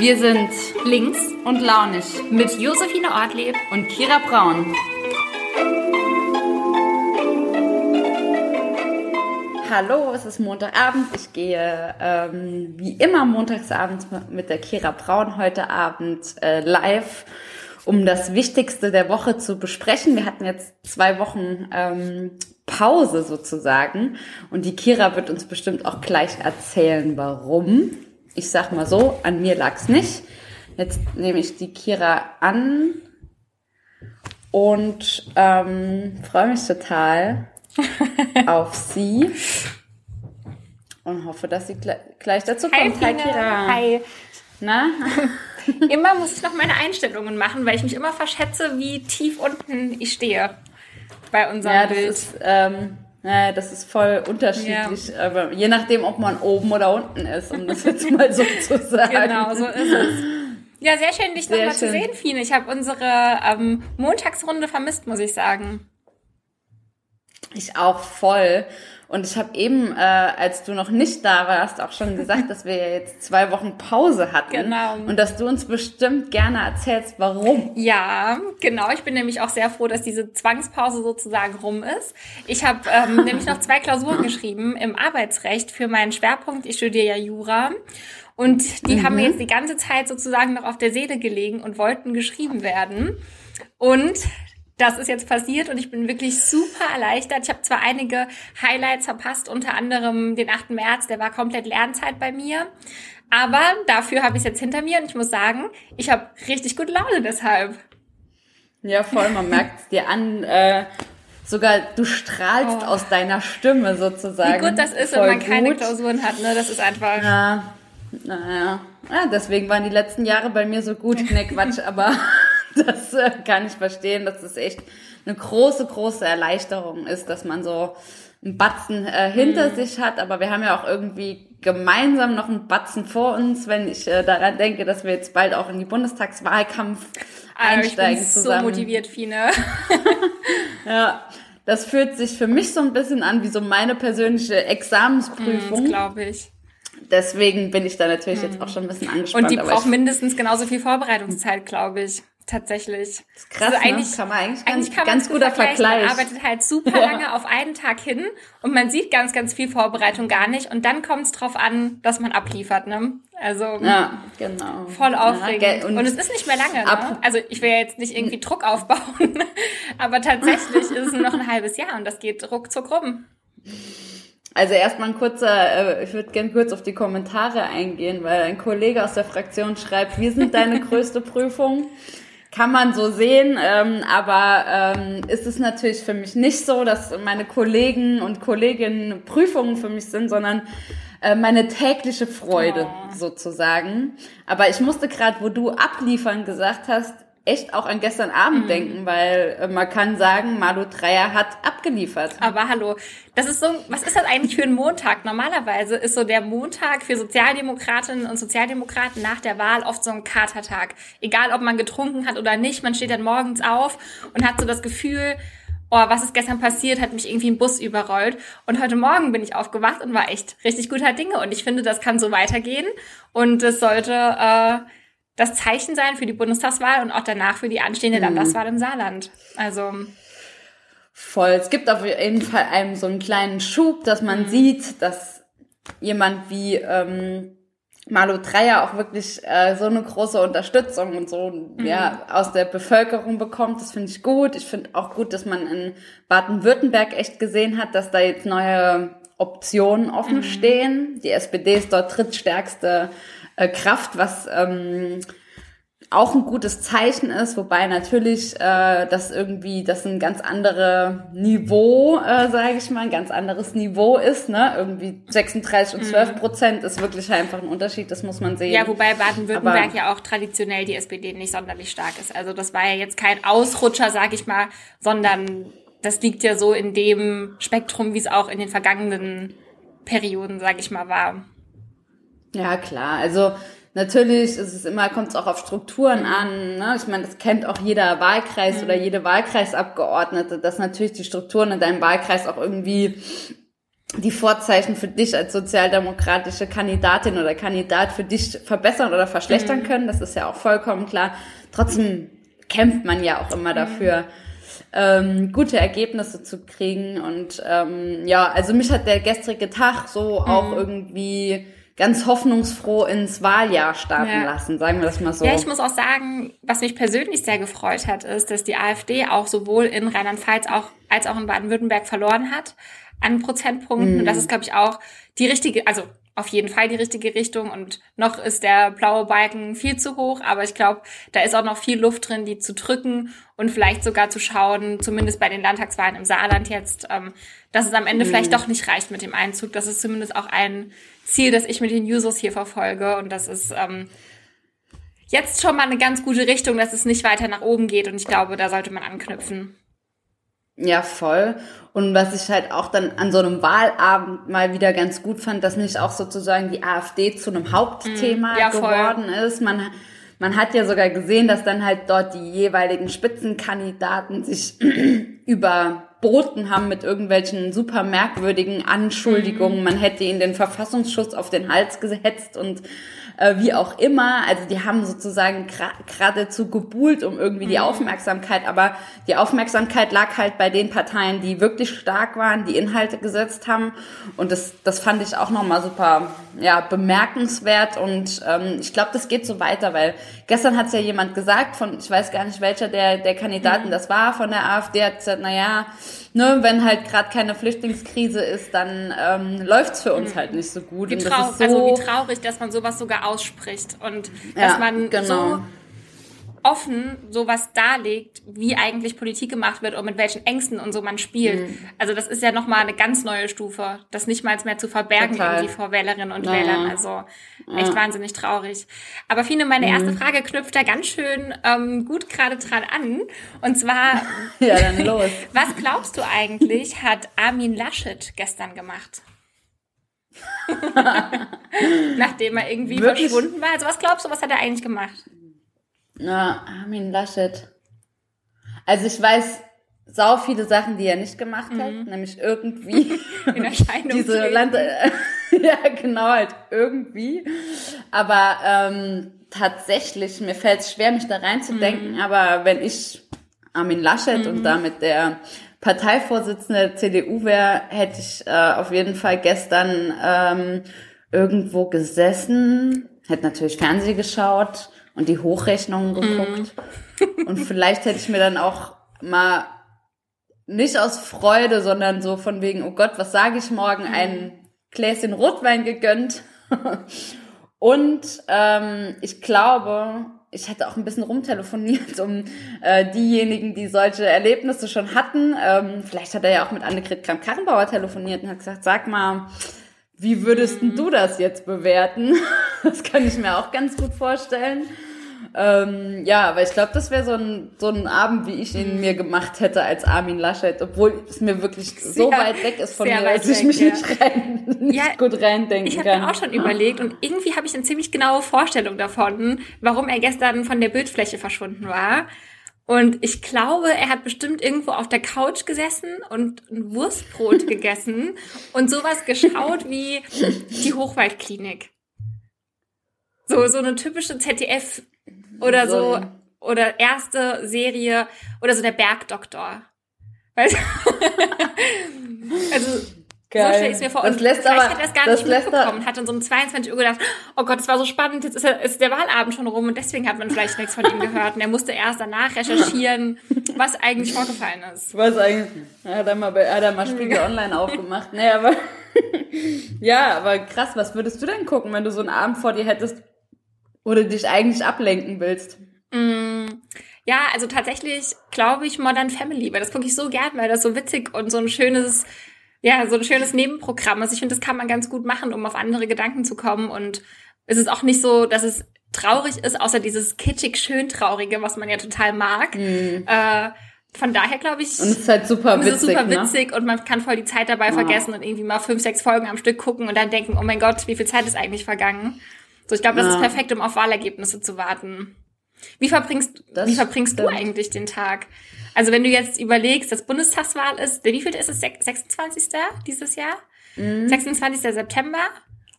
Wir sind links und launig mit Josephine Ortleb und Kira Braun. Hallo, es ist Montagabend. Ich gehe ähm, wie immer montagsabends mit der Kira Braun heute Abend äh, live, um das Wichtigste der Woche zu besprechen. Wir hatten jetzt zwei Wochen ähm, Pause sozusagen und die Kira wird uns bestimmt auch gleich erzählen, warum ich sag mal so, an mir lag's nicht. Jetzt nehme ich die Kira an und ähm, freue mich total auf sie und hoffe, dass sie gleich dazu kommt. Hi, Kira. Hi. Na? immer muss ich noch meine Einstellungen machen, weil ich mich immer verschätze, wie tief unten ich stehe bei unserem ja, Bild. Ist, ähm, naja, das ist voll unterschiedlich, ja. aber je nachdem, ob man oben oder unten ist, um das jetzt mal so zu sagen. Genau, so ist es. Ja, sehr schön, dich nochmal zu sehen, Fine. Ich habe unsere ähm, Montagsrunde vermisst, muss ich sagen. Ich auch voll. Und ich habe eben, äh, als du noch nicht da warst, auch schon gesagt, dass wir jetzt zwei Wochen Pause hatten. Genau. Und dass du uns bestimmt gerne erzählst, warum. Ja, genau. Ich bin nämlich auch sehr froh, dass diese Zwangspause sozusagen rum ist. Ich habe ähm, nämlich noch zwei Klausuren geschrieben im Arbeitsrecht für meinen Schwerpunkt. Ich studiere ja Jura. Und die mhm. haben mir jetzt die ganze Zeit sozusagen noch auf der Seele gelegen und wollten geschrieben werden. Und das ist jetzt passiert und ich bin wirklich super erleichtert. Ich habe zwar einige Highlights verpasst, unter anderem den 8. März, der war komplett Lernzeit bei mir. Aber dafür habe ich es jetzt hinter mir und ich muss sagen, ich habe richtig gute Laune deshalb. Ja, voll, man merkt es dir an. Äh, sogar du strahlst oh. aus deiner Stimme sozusagen. Wie gut das ist, wenn man gut. keine Klausuren hat, ne? Das ist einfach. Ja, naja. Ja, deswegen waren die letzten Jahre bei mir so gut. Ne, Quatsch, aber Das äh, kann ich verstehen, dass es echt eine große, große Erleichterung ist, dass man so einen Batzen äh, hinter mhm. sich hat. Aber wir haben ja auch irgendwie gemeinsam noch einen Batzen vor uns, wenn ich äh, daran denke, dass wir jetzt bald auch in die Bundestagswahlkampf einsteigen ich bin zusammen. So motiviert, Fine. ja. Das fühlt sich für mich so ein bisschen an wie so meine persönliche Examensprüfung. Mm, glaube ich. Deswegen bin ich da natürlich mm. jetzt auch schon ein bisschen angespannt. Und die braucht mindestens genauso viel Vorbereitungszeit, glaube ich tatsächlich. Das ist krass, also eigentlich, ne? kann man eigentlich, eigentlich kann ganz guter Vergleich. Man arbeitet halt super ja. lange auf einen Tag hin und man sieht ganz, ganz viel Vorbereitung gar nicht und dann kommt es drauf an, dass man abliefert, ne? Also ja, genau. voll aufregend. Ja, und, und, es ist nicht mehr lange. Ne? Also ich will jetzt nicht irgendwie Druck aufbauen, aber tatsächlich ist es nur noch ein halbes Jahr und das geht ruckzuck rum. Also erstmal ein kurzer, äh, ich würde gerne kurz auf die Kommentare eingehen, weil ein Kollege aus der Fraktion schreibt, wir sind deine größte Prüfung kann man so sehen, ähm, aber ähm, ist es natürlich für mich nicht so, dass meine Kollegen und Kolleginnen Prüfungen für mich sind, sondern äh, meine tägliche Freude oh. sozusagen. Aber ich musste gerade, wo du abliefern gesagt hast, echt auch an gestern Abend mhm. denken, weil äh, man kann sagen, Malu Dreier hat abgeliefert. Aber hallo, das ist so, was ist das eigentlich für ein Montag? Normalerweise ist so der Montag für Sozialdemokratinnen und Sozialdemokraten nach der Wahl oft so ein Katertag. Egal, ob man getrunken hat oder nicht, man steht dann morgens auf und hat so das Gefühl, oh, was ist gestern passiert, hat mich irgendwie ein Bus überrollt. Und heute Morgen bin ich aufgewacht und war echt richtig guter Dinge. Und ich finde, das kann so weitergehen. Und es sollte äh, das Zeichen sein für die Bundestagswahl und auch danach für die anstehende mhm. Landtagswahl im Saarland. Also voll. Es gibt auf jeden Fall einem so einen kleinen Schub, dass man mhm. sieht, dass jemand wie ähm, Malu Dreyer auch wirklich äh, so eine große Unterstützung und so mhm. ja aus der Bevölkerung bekommt. Das finde ich gut. Ich finde auch gut, dass man in Baden-Württemberg echt gesehen hat, dass da jetzt neue Optionen offen mhm. stehen. Die SPD ist dort drittstärkste äh, Kraft, was ähm, auch ein gutes Zeichen ist, wobei natürlich äh, das irgendwie das ein ganz andere Niveau, äh, sage ich mal, ein ganz anderes Niveau ist. Ne? Irgendwie 36 und 12 mhm. Prozent ist wirklich einfach ein Unterschied, das muss man sehen. Ja, wobei Baden-Württemberg ja auch traditionell die SPD nicht sonderlich stark ist. Also das war ja jetzt kein Ausrutscher, sage ich mal, sondern das liegt ja so in dem Spektrum, wie es auch in den vergangenen Perioden, sage ich mal, war. Ja, klar. Also natürlich ist es immer, kommt es auch auf Strukturen an. Ne? Ich meine, das kennt auch jeder Wahlkreis mhm. oder jede Wahlkreisabgeordnete, dass natürlich die Strukturen in deinem Wahlkreis auch irgendwie die Vorzeichen für dich als sozialdemokratische Kandidatin oder Kandidat für dich verbessern oder verschlechtern mhm. können. Das ist ja auch vollkommen klar. Trotzdem kämpft man ja auch immer dafür, ähm, gute Ergebnisse zu kriegen. Und ähm, ja, also mich hat der gestrige Tag so mhm. auch irgendwie ganz hoffnungsfroh ins Wahljahr starten ja. lassen, sagen wir das mal so. Ja, ich muss auch sagen, was mich persönlich sehr gefreut hat, ist, dass die AfD auch sowohl in Rheinland-Pfalz auch, als auch in Baden-Württemberg verloren hat an Prozentpunkten. Mhm. Und das ist, glaube ich, auch die richtige, also auf jeden Fall die richtige Richtung und noch ist der blaue Balken viel zu hoch, aber ich glaube, da ist auch noch viel Luft drin, die zu drücken und vielleicht sogar zu schauen, zumindest bei den Landtagswahlen im Saarland jetzt, ähm, dass es am Ende mhm. vielleicht doch nicht reicht mit dem Einzug. Das ist zumindest auch ein Ziel, das ich mit den Users hier verfolge und das ist ähm, jetzt schon mal eine ganz gute Richtung, dass es nicht weiter nach oben geht und ich glaube, da sollte man anknüpfen. Ja, voll. Und was ich halt auch dann an so einem Wahlabend mal wieder ganz gut fand, dass nicht auch sozusagen die AfD zu einem Hauptthema ja, geworden ist. Man, man hat ja sogar gesehen, dass dann halt dort die jeweiligen Spitzenkandidaten sich überboten haben mit irgendwelchen super merkwürdigen Anschuldigungen. Mhm. Man hätte ihnen den Verfassungsschutz auf den Hals gehetzt und äh, wie auch immer. Also die haben sozusagen geradezu gebuhlt um irgendwie die mhm. Aufmerksamkeit, aber die Aufmerksamkeit lag halt bei den Parteien, die wirklich stark waren, die Inhalte gesetzt haben. Und das, das fand ich auch nochmal super ja, bemerkenswert. Und ähm, ich glaube, das geht so weiter, weil gestern hat es ja jemand gesagt, von ich weiß gar nicht welcher der, der Kandidaten mhm. das war von der AfD, hat gesagt, naja, ne, wenn halt gerade keine Flüchtlingskrise ist, dann ähm, läuft's für uns mhm. halt nicht so gut. Wie, trau so also wie traurig, dass man sowas sogar ausspricht und ja, dass man genau. so offen sowas darlegt, wie eigentlich Politik gemacht wird und mit welchen Ängsten und so man spielt. Mhm. Also das ist ja nochmal eine ganz neue Stufe, das nicht mal mehr zu verbergen Total. irgendwie vor Wählerinnen und ja. Wählern. Also echt ja. wahnsinnig traurig. Aber Fine, meine mhm. erste Frage knüpft da ganz schön ähm, gut gerade dran an. Und zwar, ja, dann los. was glaubst du eigentlich, hat Armin Laschet gestern gemacht? Nachdem er irgendwie Wirklich? verschwunden war. Also was glaubst du, was hat er eigentlich gemacht? Na, Armin Laschet. Also ich weiß sau viele Sachen, die er nicht gemacht hat, mhm. nämlich irgendwie in Erscheinung diese Land ja genau halt irgendwie. Aber ähm, tatsächlich mir fällt es schwer, mich da reinzudenken. Mhm. Aber wenn ich Armin Laschet mhm. und damit der Parteivorsitzende der CDU wäre, hätte ich äh, auf jeden Fall gestern ähm, irgendwo gesessen, hätte natürlich Fernsehen geschaut und die Hochrechnungen geguckt. Mm. Und vielleicht hätte ich mir dann auch mal nicht aus Freude, sondern so von wegen, oh Gott, was sage ich morgen, mm. ein Gläschen Rotwein gegönnt. und ähm, ich glaube, ich hätte auch ein bisschen rumtelefoniert, um äh, diejenigen, die solche Erlebnisse schon hatten. Ähm, vielleicht hat er ja auch mit Annegret Kramp-Karrenbauer telefoniert und hat gesagt, sag mal, wie würdest mhm. du das jetzt bewerten? Das kann ich mir auch ganz gut vorstellen. Ähm, ja, aber ich glaube, das wäre so ein, so ein Abend, wie ich ihn mir gemacht hätte als Armin Laschet, obwohl es mir wirklich sehr, so weit weg ist von mir, dass ich mich ja. nicht, rein, nicht ja, gut reindenken ich kann. Ich habe mir auch schon überlegt und irgendwie habe ich eine ziemlich genaue Vorstellung davon, warum er gestern von der Bildfläche verschwunden war. Und ich glaube, er hat bestimmt irgendwo auf der Couch gesessen und ein Wurstbrot gegessen und sowas geschaut wie die Hochwaldklinik. So, so eine typische ZDF oder so, so oder erste Serie oder so der Bergdoktor. Weißt Also Geil. So stelle ich es mir vor. Das und lässt vielleicht aber, hat er es gar nicht mitbekommen hat dann so um 22 Uhr gedacht, oh Gott, das war so spannend, jetzt ist, er, ist der Wahlabend schon rum und deswegen hat man vielleicht nichts von ihm gehört. Und er musste erst danach recherchieren, was eigentlich vorgefallen ist. Was eigentlich? Er hat er mal, bei, hat er mal Spiegel Online aufgemacht. Nee, aber, ja, aber krass, was würdest du denn gucken, wenn du so einen Abend vor dir hättest, oder dich eigentlich ablenken willst? Mm, ja, also tatsächlich glaube ich Modern Family, weil das gucke ich so gern, weil das so witzig und so ein schönes, ja, so ein schönes Nebenprogramm ist. Ich finde, das kann man ganz gut machen, um auf andere Gedanken zu kommen. Und es ist auch nicht so, dass es traurig ist, außer dieses kitschig schön traurige, was man ja total mag. Mhm. Äh, von daher glaube ich. Und es ist halt super witzig. Es ist super ne? witzig ne? und man kann voll die Zeit dabei ja. vergessen und irgendwie mal fünf, sechs Folgen am Stück gucken und dann denken, oh mein Gott, wie viel Zeit ist eigentlich vergangen. So, ich glaube, das ja. ist perfekt, um auf Wahlergebnisse zu warten. Wie verbringst, das wie verbringst du eigentlich den Tag? Also wenn du jetzt überlegst, dass Bundestagswahl ist, der wievielte ist es? 26. dieses Jahr? Mhm. 26. September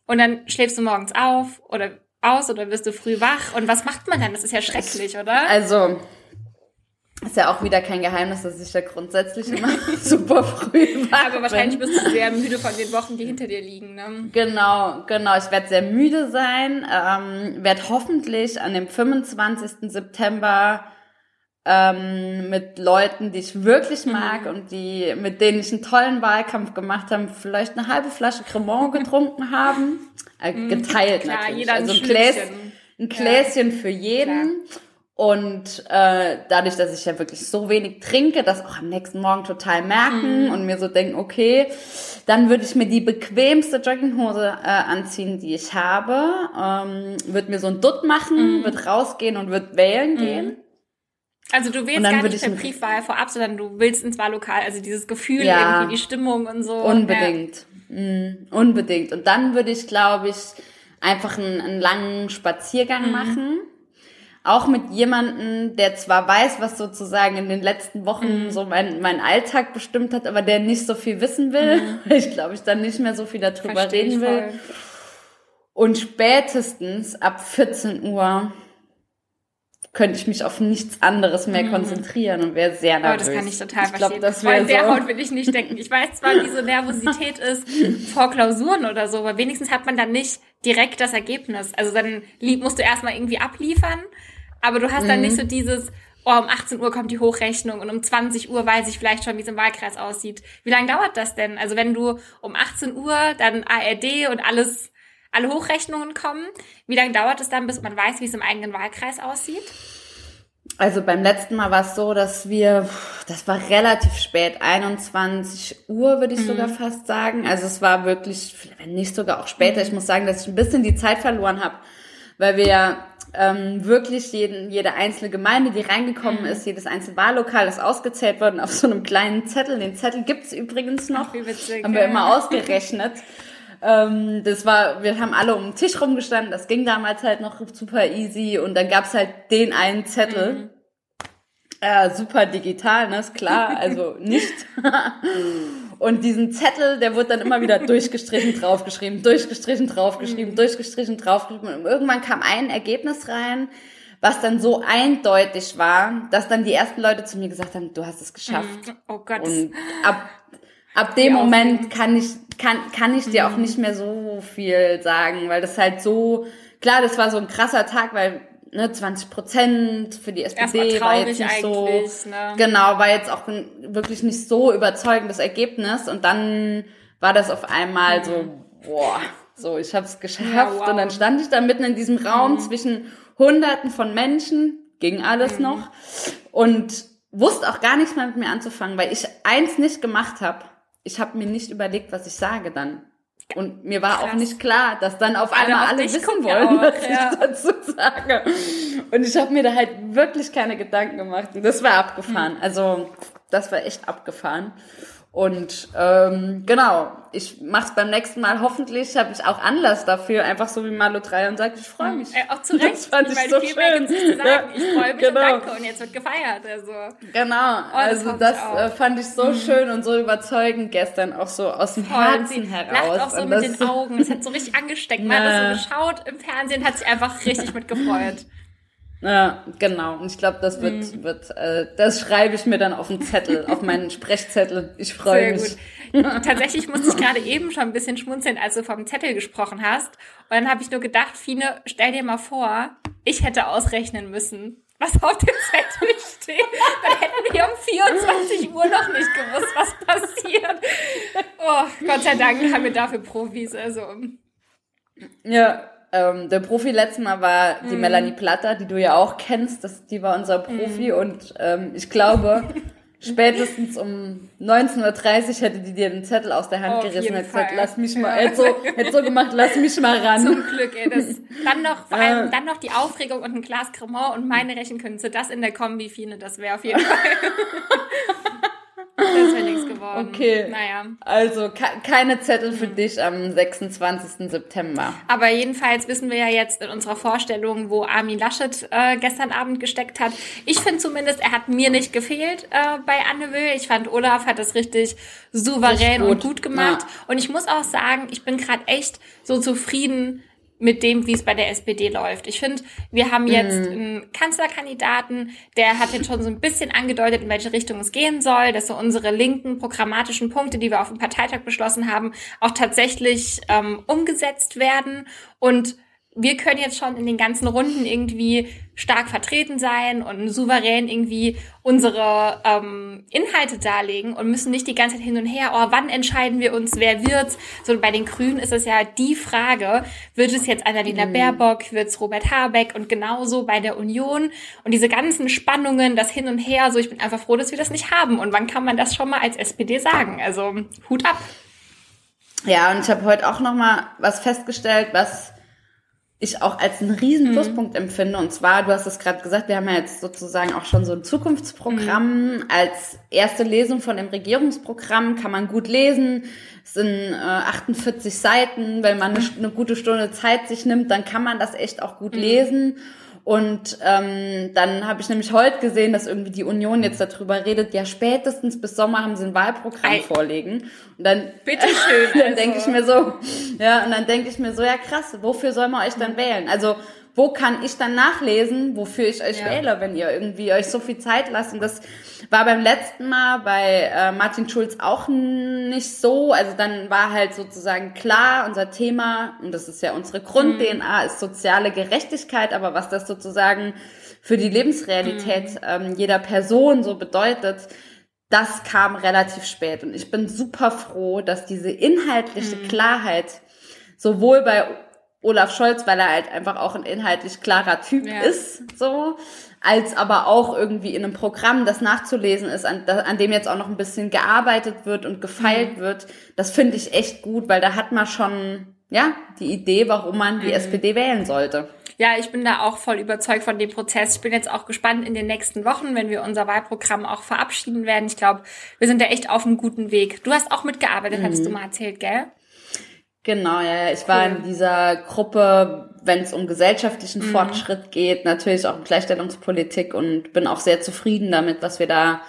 und dann schläfst du morgens auf oder aus oder wirst du früh wach und was macht man dann? Das ist ja schrecklich, oder? Also, ist ja auch wieder kein Geheimnis, dass ich da grundsätzlich immer super früh wach Aber wahrscheinlich bin. bist du sehr müde von den Wochen, die hinter dir liegen. Ne? Genau, genau. Ich werde sehr müde sein, ähm, werde hoffentlich an dem 25. September ähm, mit Leuten, die ich wirklich mag mhm. und die, mit denen ich einen tollen Wahlkampf gemacht habe, vielleicht eine halbe Flasche Cremant getrunken haben. Äh, mhm. geteilt Klar, natürlich. also ein, Gläschen, ein Gläschen ja. für jeden. Klar. Und äh, dadurch, dass ich ja wirklich so wenig trinke, das auch am nächsten Morgen total merken mhm. und mir so denken, okay, dann würde ich mir die bequemste Jogginghose äh, anziehen, die ich habe, ähm, würde mir so ein Dutt machen, mhm. würde rausgehen und würde wählen mhm. gehen. Also du wählst gar nicht per Briefwahl vorab, sondern du willst ins Wahllokal, also dieses Gefühl, ja, irgendwie die Stimmung und so. Unbedingt. Ja. Mm, unbedingt. Und dann würde ich, glaube ich, einfach einen, einen langen Spaziergang mhm. machen auch mit jemanden, der zwar weiß, was sozusagen in den letzten Wochen mhm. so mein, mein Alltag bestimmt hat, aber der nicht so viel wissen will, mhm. weil ich glaube, ich dann nicht mehr so viel darüber Versteh reden will. Und spätestens ab 14 Uhr könnte ich mich auf nichts anderes mehr mhm. konzentrieren und wäre sehr nervös. Oh, das kann ich total ich verstehen. Glaub, das Vor der so. Haut will ich nicht denken. Ich weiß zwar, wie so Nervosität ist vor Klausuren oder so, aber wenigstens hat man dann nicht direkt das Ergebnis. Also dann musst du erstmal irgendwie abliefern aber du hast mhm. dann nicht so dieses, oh, um 18 Uhr kommt die Hochrechnung und um 20 Uhr weiß ich vielleicht schon, wie es im Wahlkreis aussieht. Wie lange dauert das denn? Also wenn du um 18 Uhr dann ARD und alles, alle Hochrechnungen kommen, wie lange dauert es dann, bis man weiß, wie es im eigenen Wahlkreis aussieht? Also beim letzten Mal war es so, dass wir, das war relativ spät, 21 Uhr würde ich mhm. sogar fast sagen. Also es war wirklich, wenn nicht sogar auch später. Ich muss sagen, dass ich ein bisschen die Zeit verloren habe, weil wir ja ähm, wirklich jeden, jede einzelne Gemeinde, die reingekommen mhm. ist, jedes einzelne Wahllokal ist ausgezählt worden auf so einem kleinen Zettel. Den Zettel gibt's übrigens noch. Wie witzig, haben wir immer ausgerechnet. ähm, das war, wir haben alle um den Tisch rumgestanden, das ging damals halt noch super easy und dann gab's halt den einen Zettel. Mhm. Äh, super digital, ne, ist klar, also nicht. Und diesen Zettel, der wurde dann immer wieder durchgestrichen, draufgeschrieben, durchgestrichen, draufgeschrieben, mhm. durchgestrichen, draufgeschrieben. Und irgendwann kam ein Ergebnis rein, was dann so eindeutig war, dass dann die ersten Leute zu mir gesagt haben, du hast es geschafft. Mhm. Oh Gott. Und ab, ab dem Moment kann ich, kann, kann ich dir auch mhm. nicht mehr so viel sagen, weil das halt so, klar, das war so ein krasser Tag, weil ne, 20 Prozent für die SPD war jetzt nicht so, ne? genau, war jetzt auch wirklich nicht so überzeugendes Ergebnis und dann war das auf einmal mhm. so, boah, so, ich habe es geschafft ja, wow. und dann stand ich da mitten in diesem Raum mhm. zwischen Hunderten von Menschen, ging alles mhm. noch und wusste auch gar nichts mehr mit mir anzufangen, weil ich eins nicht gemacht habe. Ich habe mir nicht überlegt, was ich sage dann. Und mir war Krass. auch nicht klar, dass dann auf einmal alle wissen wollen, auch, was ja. ich dazu sage. Und ich habe mir da halt wirklich keine Gedanken gemacht. Und das war abgefahren. Hm. Also das war echt abgefahren. Und ähm, genau, ich mach's beim nächsten Mal hoffentlich, habe ich auch Anlass dafür, einfach so wie Malo 3 und sagt, ich freue mich. Äh, auch zu Recht, das fand ich weil so schön. Sagen. Ja, ich freue mich genau. und danke und jetzt wird gefeiert. Also. Genau, oh, das also das äh, fand ich so mhm. schön und so überzeugend gestern, auch so aus dem Voll, Herzen heraus. Lacht auch so mit den Augen, es hat so richtig angesteckt. Man hat das so geschaut im Fernsehen, hat sich einfach richtig mitgefreut. Ja, genau. Und ich glaube, das wird, mhm. wird äh, das schreibe ich mir dann auf den Zettel, auf meinen Sprechzettel. Ich freue mich. Gut. Tatsächlich musste ich gerade eben schon ein bisschen schmunzeln, als du vom Zettel gesprochen hast. Und dann habe ich nur gedacht, Fine, stell dir mal vor, ich hätte ausrechnen müssen, was auf dem Zettel steht. Dann hätten wir um 24 Uhr noch nicht gewusst, was passiert. Oh, Gott sei Dank haben wir dafür Profis. Also. Ja, ähm, der Profi letztes Mal war die mm. Melanie Platter, die du ja auch kennst. Das, die war unser Profi mm. und ähm, ich glaube, spätestens um 19.30 Uhr hätte die dir den Zettel aus der Hand oh, gerissen, hätte gesagt, lass mich mal, hätte so, hätte so gemacht, lass mich mal ran. Zum Glück, ey, das, dann noch, vor allem, dann noch die Aufregung und ein Glas Cremant und meine Rechenkünste, das in der Kombi, Fine, das wäre auf jeden Fall. Das wäre nichts geworden. Okay. Naja. Also ke keine Zettel für dich am 26. September. Aber jedenfalls wissen wir ja jetzt in unserer Vorstellung, wo Armin Laschet äh, gestern Abend gesteckt hat. Ich finde zumindest, er hat mir nicht gefehlt äh, bei Anne Will. Ich fand, Olaf hat das richtig souverän Richtig gut. und gut gemacht. Ja. Und ich muss auch sagen, ich bin gerade echt so zufrieden mit dem, wie es bei der SPD läuft. Ich finde, wir haben jetzt Mhm. einen Kanzlerkandidaten, der hat jetzt schon so ein bisschen angedeutet, in welche Richtung es gehen soll, dass so unsere linken programmatischen Punkte, die wir auf dem Parteitag beschlossen haben, auch tatsächlich ähm, umgesetzt werden. Und wir können jetzt schon in den ganzen Runden irgendwie stark vertreten sein und souverän irgendwie unsere ähm, Inhalte darlegen und müssen nicht die ganze Zeit hin und her, oh, wann entscheiden wir uns, wer wird's? So bei den Grünen ist es ja die Frage, wird es jetzt Annalena Baerbock, wird's Robert Habeck und genauso bei der Union und diese ganzen Spannungen, das Hin und Her, so ich bin einfach froh, dass wir das nicht haben und wann kann man das schon mal als SPD sagen? Also Hut ab. Ja, und ich habe heute auch noch mal was festgestellt, was ich auch als einen riesen Pluspunkt empfinde. Und zwar, du hast es gerade gesagt, wir haben ja jetzt sozusagen auch schon so ein Zukunftsprogramm. Als erste Lesung von dem Regierungsprogramm kann man gut lesen. Es sind äh, 48 Seiten. Wenn man eine, eine gute Stunde Zeit sich nimmt, dann kann man das echt auch gut lesen. Und ähm, dann habe ich nämlich heute gesehen, dass irgendwie die Union jetzt darüber redet, ja spätestens bis Sommer haben sie ein Wahlprogramm Ei. vorlegen. Und dann dann also. denke ich mir so, ja, und dann denke ich mir so, ja krass, wofür soll man euch dann wählen? Also wo kann ich dann nachlesen, wofür ich euch Ja. wähle, wenn ihr irgendwie euch so viel Zeit lasst? Und das war beim letzten Mal bei äh, Martin Schulz auch nicht so. Also dann war halt sozusagen klar, unser Thema, und das ist ja unsere Grund-DNA, ist soziale Gerechtigkeit, aber was das sozusagen für die Lebensrealität ähm, jeder Person so bedeutet, das kam relativ spät. Und ich bin super froh, dass diese inhaltliche Klarheit sowohl bei Olaf Scholz, weil er halt einfach auch ein inhaltlich klarer Typ Ja. ist, so, als aber auch irgendwie in einem Programm, das nachzulesen ist, an, an dem jetzt auch noch ein bisschen gearbeitet wird und gefeilt wird. Das finde ich echt gut, weil da hat man schon, ja, die Idee, warum man die SPD wählen sollte. Ja, ich bin da auch voll überzeugt von dem Prozess. Ich bin jetzt auch gespannt in den nächsten Wochen, wenn wir unser Wahlprogramm auch verabschieden werden. Ich glaube, wir sind da echt auf einem guten Weg. Du hast auch mitgearbeitet, hattest du mal erzählt, gell? Genau, ja, ja. ich war Cool. in dieser Gruppe, wenn es um gesellschaftlichen Mhm. Fortschritt geht, natürlich auch um Gleichstellungspolitik und bin auch sehr zufrieden damit, was wir da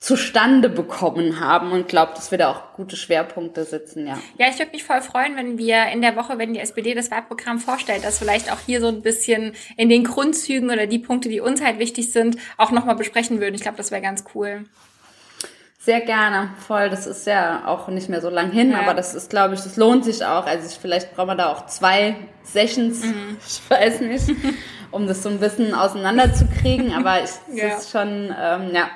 zustande bekommen haben und glaube, dass wir da auch gute Schwerpunkte sitzen, ja. Ja, ich würde mich voll freuen, wenn wir in der Woche, wenn die SPD das Wahlprogramm vorstellt, das vielleicht auch hier so ein bisschen in den Grundzügen oder die Punkte, die uns halt wichtig sind, auch nochmal besprechen würden. Ich glaube, das wäre ganz cool. Sehr gerne, voll. Das ist ja auch nicht mehr so lang hin, Ja. aber das ist, glaube ich, das lohnt sich auch. Also ich, vielleicht brauchen wir da auch zwei Sessions, Mhm. ich weiß nicht, um das so ein bisschen auseinanderzukriegen. Aber ich, es Ja. ist schon, ähm, ja,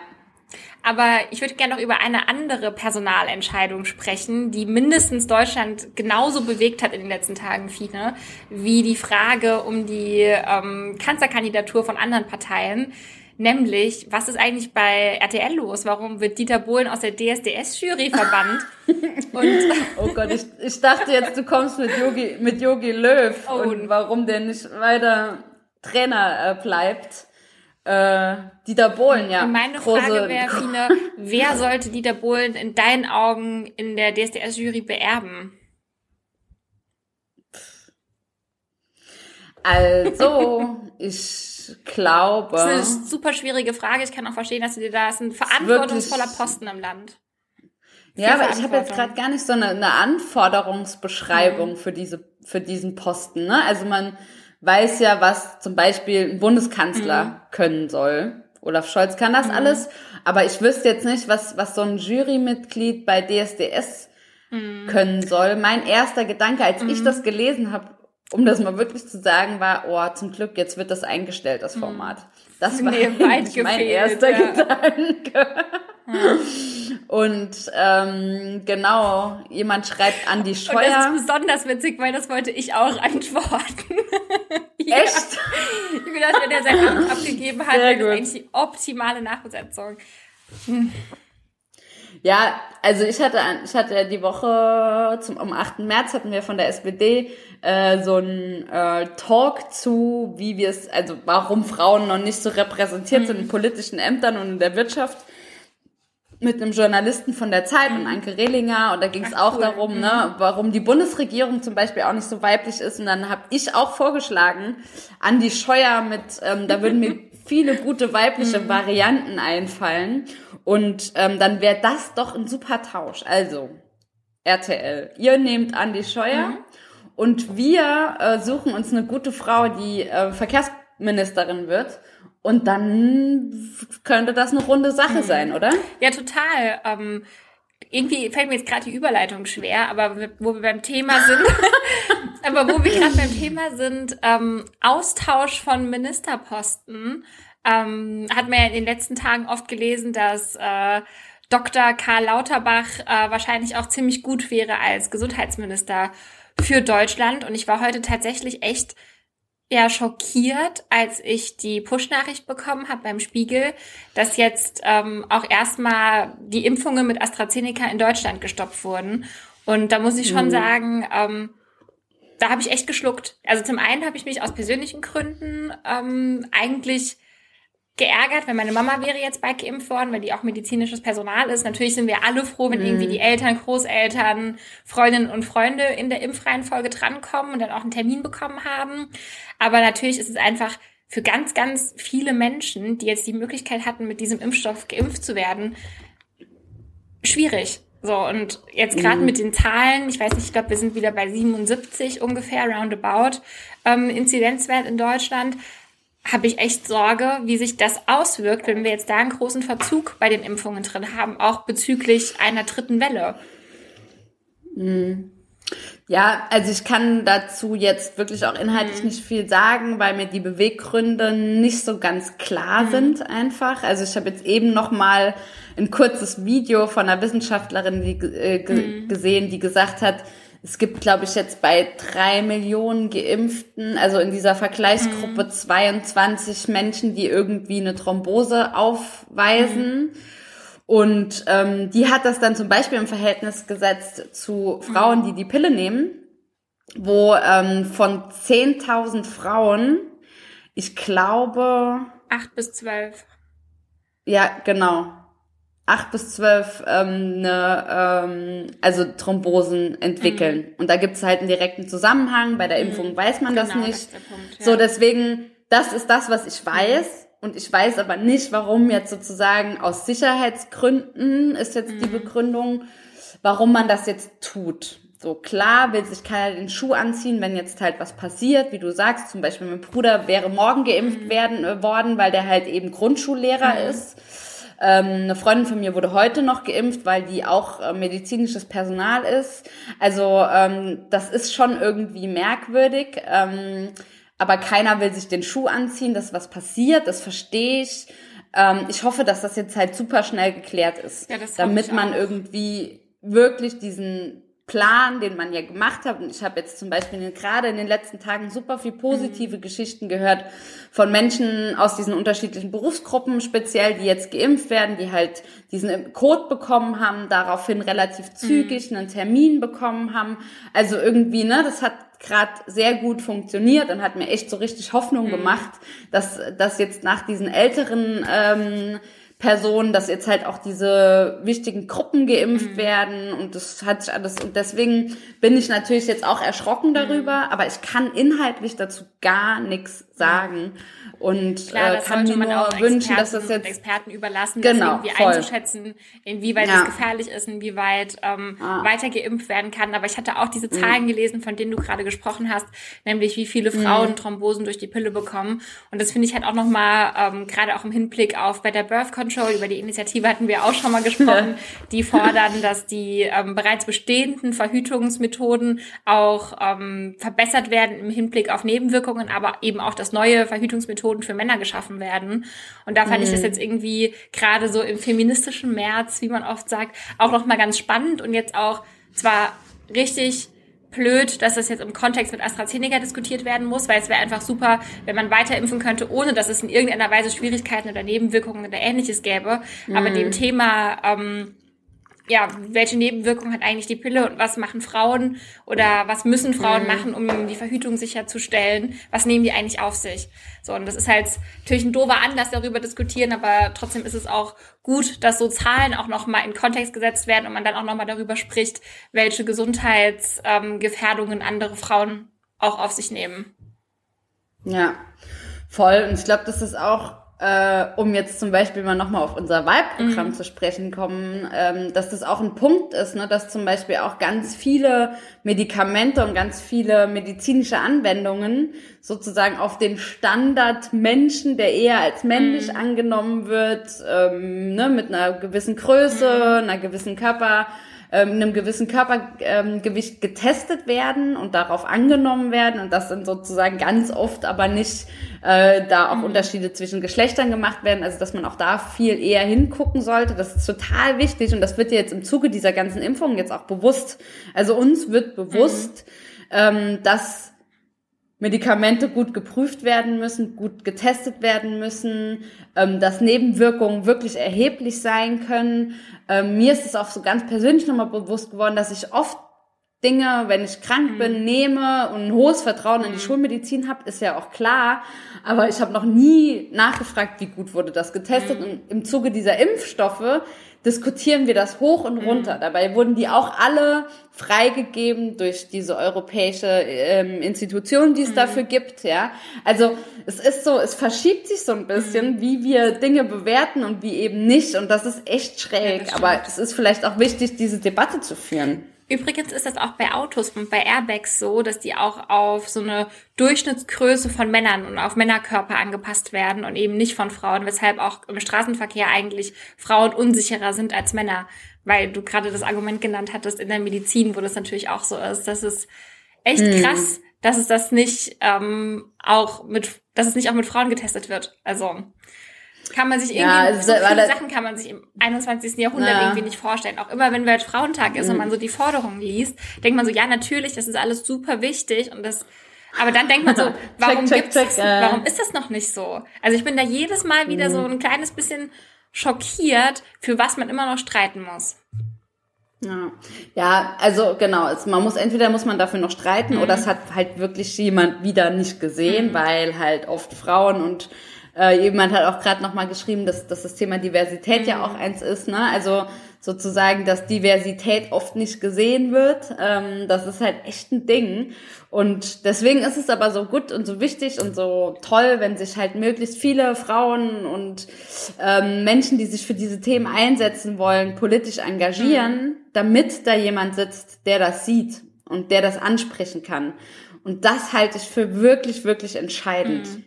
Aber ich würde gerne noch über eine andere Personalentscheidung sprechen, die mindestens Deutschland genauso bewegt hat in den letzten Tagen, Fine, wie die Frage um die ähm, Kanzlerkandidatur von anderen Parteien. Nämlich, was ist eigentlich bei RTL los? Warum wird Dieter Bohlen aus der DSDS-Jury verbannt? Und Oh Gott, ich, ich dachte jetzt, du kommst mit Yogi, mit Yogi Löw Oh. und warum der nicht weiter Trainer äh, bleibt. Äh, Dieter Bohlen, ja. meine große- Frage wäre, Fine, wer sollte Dieter Bohlen in deinen Augen in der DSDS-Jury beerben? Also, ich glaube. Das ist eine super schwierige Frage. Ich kann auch verstehen, dass du dir da ist ein verantwortungsvoller Posten im Land. Ja, aber ich habe jetzt gerade gar nicht so eine, eine Anforderungsbeschreibung für diese für diesen Posten. Ne? Also man weiß ja, was zum Beispiel ein Bundeskanzler können soll. Olaf Scholz kann das alles, aber ich wüsste jetzt nicht, was was so ein Jurymitglied bei DSDS können soll. Mein erster Gedanke, als ich das gelesen habe, um das mal wirklich zu sagen, war, oh, zum Glück, jetzt wird das eingestellt, das Format. Das war Nee, weit eigentlich mein gefehlt, erster ja. Gedanke. Und ähm, genau, jemand schreibt an die Und das Scheuer. ist besonders witzig, weil das wollte ich auch antworten. ja. Echt? Ich bin gedacht, wenn er sein Amt abgegeben hat, Sehr wäre das eigentlich die optimale Nachbesetzung. Ja, also ich hatte, ich hatte ja die Woche zum am 8. März hatten wir von der SPD äh, so einen äh, Talk zu, wie wir es, also warum Frauen noch nicht so repräsentiert sind in politischen Ämtern und in der Wirtschaft. mit einem Journalisten von der Zeit und Anke Rehlinger und da ging es auch cool. darum, ne, mhm. warum die Bundesregierung zum Beispiel auch nicht so weiblich ist und dann habe ich auch vorgeschlagen, Andi Scheuer mit, ähm, da würden mir viele gute weibliche mhm. Varianten einfallen und ähm, dann wäre das doch ein super Tausch. Also RTL, ihr nehmt Andi Scheuer mhm. und wir äh, suchen uns eine gute Frau, die äh, Verkehrsministerin wird und dann könnte das eine runde Sache mhm. sein, oder? Ja, total. Ähm, irgendwie fällt mir jetzt gerade die Überleitung schwer, aber wo wir beim Thema sind, aber wo wir gerade beim Thema sind, ähm, Austausch von Ministerposten, ähm, hat man ja in den letzten Tagen oft gelesen, dass äh, Dr. Karl Lauterbach äh, wahrscheinlich auch ziemlich gut wäre als Gesundheitsminister für Deutschland. Und ich war heute tatsächlich echt ja schockiert, als ich die Push-Nachricht bekommen habe beim Spiegel, dass jetzt ähm, auch erstmal die Impfungen mit AstraZeneca in Deutschland gestoppt wurden. Und da muss ich schon mhm. sagen, ähm, da habe ich echt geschluckt. Also zum einen habe ich mich aus persönlichen Gründen ähm, eigentlich geärgert, wenn meine Mama wäre jetzt bald geimpft worden, weil die auch medizinisches Personal ist. Natürlich sind wir alle froh, wenn mhm. irgendwie die Eltern, Großeltern, Freundinnen und Freunde in der Impfreihenfolge drankommen und dann auch einen Termin bekommen haben. Aber natürlich ist es einfach für ganz, ganz viele Menschen, die jetzt die Möglichkeit hatten, mit diesem Impfstoff geimpft zu werden, schwierig. So, und jetzt gerade mhm. mit den Zahlen, ich weiß nicht, ich glaube, wir sind wieder bei 77 ungefähr, roundabout, ähm, Inzidenzwert in Deutschland habe ich echt Sorge, wie sich das auswirkt, wenn wir jetzt da einen großen Verzug bei den Impfungen drin haben, auch bezüglich einer dritten Welle. Hm. Ja, also ich kann dazu jetzt wirklich auch inhaltlich mhm. nicht viel sagen, weil mir die Beweggründe nicht so ganz klar mhm. sind einfach. Also ich habe jetzt eben noch mal ein kurzes Video von einer Wissenschaftlerin die, äh, mhm. gesehen, die gesagt hat, es gibt, glaube ich, jetzt bei drei Millionen Geimpften, also in dieser Vergleichsgruppe mhm. 22 Menschen, die irgendwie eine Thrombose aufweisen. Mhm. Und ähm, die hat das dann zum Beispiel im Verhältnis gesetzt zu Frauen, die die Pille nehmen, wo ähm, von 10.000 Frauen, ich glaube... Acht bis zwölf. Ja, genau acht bis zwölf ähm, ne, ähm, also Thrombosen entwickeln. Mhm. Und da gibt's halt einen direkten Zusammenhang. Bei der mhm. Impfung weiß man genau, das nicht. Das Punkt, ja. So, deswegen, das ist das, was ich weiß. Und ich weiß aber nicht, warum jetzt sozusagen aus Sicherheitsgründen ist jetzt mhm. die Begründung, warum man das jetzt tut. So klar will sich keiner den Schuh anziehen, wenn jetzt halt was passiert, wie du sagst, zum Beispiel mein Bruder wäre morgen geimpft mhm. werden äh, worden, weil der halt eben Grundschullehrer mhm. ist eine Freundin von mir wurde heute noch geimpft, weil die auch äh, medizinisches Personal ist. Also ähm, das ist schon irgendwie merkwürdig. Ähm, aber keiner will sich den Schuh anziehen, dass was passiert, das verstehe ich. Ähm, ich hoffe, dass das jetzt halt super schnell geklärt ist, ja, damit man irgendwie wirklich diesen Plan, den man ja gemacht hat. Und ich habe jetzt zum Beispiel gerade in den letzten Tagen super viel positive mhm. Geschichten gehört von Menschen aus diesen unterschiedlichen Berufsgruppen, speziell, die jetzt geimpft werden, die halt diesen Code bekommen haben, daraufhin relativ zügig mhm. einen Termin bekommen haben. Also irgendwie, ne, das hat gerade sehr gut funktioniert und hat mir echt so richtig Hoffnung mhm. gemacht, dass, dass jetzt nach diesen älteren ähm, Personen, dass jetzt halt auch diese wichtigen Gruppen geimpft mhm. werden und das hat sich alles und deswegen bin ich natürlich jetzt auch erschrocken darüber, mhm. aber ich kann inhaltlich dazu gar nichts sagen. Und Klar, äh, kann mir nur wünschen, dass das jetzt Experten überlassen, genau, das irgendwie voll. einzuschätzen, inwieweit ja. es gefährlich ist, inwieweit ähm, ah. weiter geimpft werden kann. Aber ich hatte auch diese Zahlen mhm. gelesen, von denen du gerade gesprochen hast, nämlich wie viele mhm. Frauen mhm. Thrombosen durch die Pille bekommen. Und das finde ich halt auch nochmal, ähm, gerade auch im Hinblick auf Better Birth Control, über die Initiative hatten wir auch schon mal gesprochen, die fordern, dass die ähm, bereits bestehenden Verhütungsmethoden auch ähm, verbessert werden im Hinblick auf Nebenwirkungen, aber eben auch, dass neue Verhütungsmethoden Methoden für Männer geschaffen werden. Und da fand mhm. ich das mhm. jetzt irgendwie gerade so im feministischen März, wie man oft sagt, auch noch mal ganz spannend und jetzt auch zwar richtig blöd, dass das jetzt im Kontext mit AstraZeneca diskutiert werden muss, weil es wäre einfach super, wenn man weiter impfen könnte, ohne dass es in irgendeiner Weise Schwierigkeiten oder Nebenwirkungen oder ähnliches gäbe. Mhm. Aber dem Thema ähm, ja, welche Nebenwirkungen hat eigentlich die Pille und was machen Frauen oder was müssen Frauen mhm. machen, um die Verhütung sicherzustellen? Was nehmen die eigentlich auf sich? So, und das ist halt natürlich ein doofer Anlass, darüber diskutieren, aber trotzdem ist es auch gut, dass so Zahlen auch nochmal in Kontext gesetzt werden und man dann auch nochmal darüber spricht, welche Gesundheitsgefährdungen ähm, andere Frauen auch auf sich nehmen. Ja, voll. Und ich glaube, das ist auch äh, um jetzt zum Beispiel mal nochmal auf unser Wahlprogramm mhm. zu sprechen kommen, ähm, dass das auch ein Punkt ist, ne, dass zum Beispiel auch ganz viele Medikamente und ganz viele medizinische Anwendungen sozusagen auf den Standard Menschen, der eher als männlich mhm. angenommen wird, ähm, ne, mit einer gewissen Größe, mhm. einer gewissen Körper ähm, einem gewissen Körpergewicht ähm, getestet werden und darauf angenommen werden und das sind sozusagen ganz oft aber nicht äh, da auch mhm. Unterschiede zwischen Geschlechtern gemacht werden, also dass man auch da viel eher hingucken sollte. Das ist total wichtig und das wird jetzt im Zuge dieser ganzen Impfungen jetzt auch bewusst. Also uns wird bewusst, mhm. ähm, dass Medikamente gut geprüft werden müssen, gut getestet werden müssen, ähm, dass Nebenwirkungen wirklich erheblich sein können. Ähm, mir ist es auch so ganz persönlich nochmal bewusst geworden, dass ich oft Dinge, wenn ich krank mhm. bin, nehme und ein hohes Vertrauen in die mhm. Schulmedizin habe, ist ja auch klar. Aber ich habe noch nie nachgefragt, wie gut wurde das getestet. Mhm. Und im Zuge dieser Impfstoffe diskutieren wir das hoch und mhm. runter. Mhm. Dabei wurden die auch alle freigegeben durch diese europäische ähm, Institution, die es mhm. dafür gibt. Ja, also es ist so, es verschiebt sich so ein bisschen, mhm. wie wir Dinge bewerten und wie eben nicht. Und das ist echt schräg. Ja, Aber es ist vielleicht auch wichtig, diese Debatte zu führen. Übrigens ist das auch bei Autos und bei Airbags so, dass die auch auf so eine Durchschnittsgröße von Männern und auf Männerkörper angepasst werden und eben nicht von Frauen, weshalb auch im Straßenverkehr eigentlich Frauen unsicherer sind als Männer, weil du gerade das Argument genannt hattest in der Medizin, wo das natürlich auch so ist. Das ist echt hm. krass, dass es das nicht ähm, auch mit, dass es nicht auch mit Frauen getestet wird. Also kann man sich irgendwie, ja, also, so viele Sachen kann man sich im 21. Jahrhundert ja. irgendwie nicht vorstellen. Auch immer, wenn Weltfrauentag ist mhm. und man so die Forderungen liest, denkt man so, ja, natürlich, das ist alles super wichtig und das, aber dann denkt man so, warum check, gibt's check, das, äh. warum ist das noch nicht so? Also ich bin da jedes Mal wieder mhm. so ein kleines bisschen schockiert, für was man immer noch streiten muss. Ja, ja, also genau, es, man muss entweder muss man dafür noch streiten mhm. oder es hat halt wirklich jemand wieder nicht gesehen, mhm. weil halt oft Frauen und äh, jemand hat auch gerade nochmal geschrieben, dass, dass das Thema Diversität mhm. ja auch eins ist. Ne? Also sozusagen, dass Diversität oft nicht gesehen wird. Ähm, das ist halt echt ein Ding. Und deswegen ist es aber so gut und so wichtig und so toll, wenn sich halt möglichst viele Frauen und ähm, Menschen, die sich für diese Themen einsetzen wollen, politisch engagieren, mhm. damit da jemand sitzt, der das sieht und der das ansprechen kann. Und das halte ich für wirklich, wirklich entscheidend. Mhm.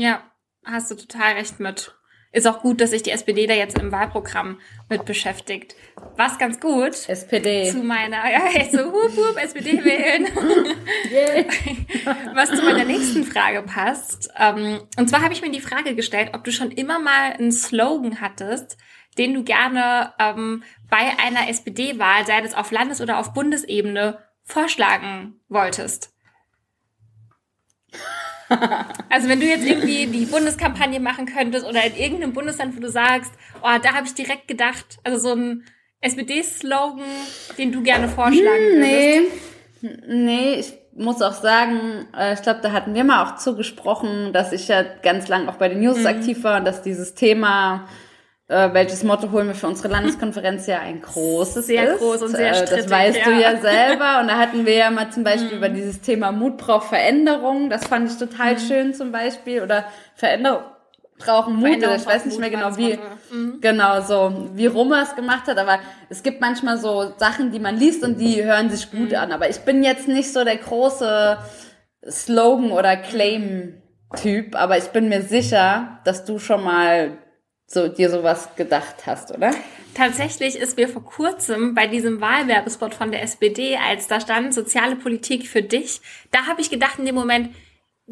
Ja, hast du total recht mit. Ist auch gut, dass sich die SPD da jetzt im Wahlprogramm mit beschäftigt. Was ganz gut. SPD. Zu meiner, ja, so, hup, hup, SPD wählen. Yeah. Was zu meiner nächsten Frage passt. Ähm, und zwar habe ich mir die Frage gestellt, ob du schon immer mal einen Slogan hattest, den du gerne ähm, bei einer SPD-Wahl, sei das auf Landes- oder auf Bundesebene, vorschlagen wolltest. Also wenn du jetzt irgendwie die Bundeskampagne machen könntest oder in irgendeinem Bundesland, wo du sagst, oh, da habe ich direkt gedacht, also so ein SPD-Slogan, den du gerne vorschlagen hm, nee. würdest. Nee, ich muss auch sagen, äh, ich glaube, da hatten wir mal auch zugesprochen, dass ich ja ganz lang auch bei den News mhm. aktiv war und dass dieses Thema äh, welches Motto holen wir für unsere Landeskonferenz ja ein großes sehr ist. groß und sehr strittig, äh, Das weißt ja. du ja selber. Und da hatten wir ja mal zum Beispiel mhm. über dieses Thema Mut braucht Veränderung. Das fand ich total mhm. schön zum Beispiel. Oder Veränderung brauchen Mut. Oder ich weiß nicht mehr genau wie, mhm. genau so, wie Roma es gemacht hat. Aber es gibt manchmal so Sachen, die man liest und die hören sich gut mhm. an. Aber ich bin jetzt nicht so der große Slogan oder Claim Typ, aber ich bin mir sicher, dass du schon mal so dir sowas gedacht hast, oder? Tatsächlich ist mir vor kurzem bei diesem Wahlwerbespot von der SPD, als da stand soziale Politik für dich, da habe ich gedacht in dem Moment,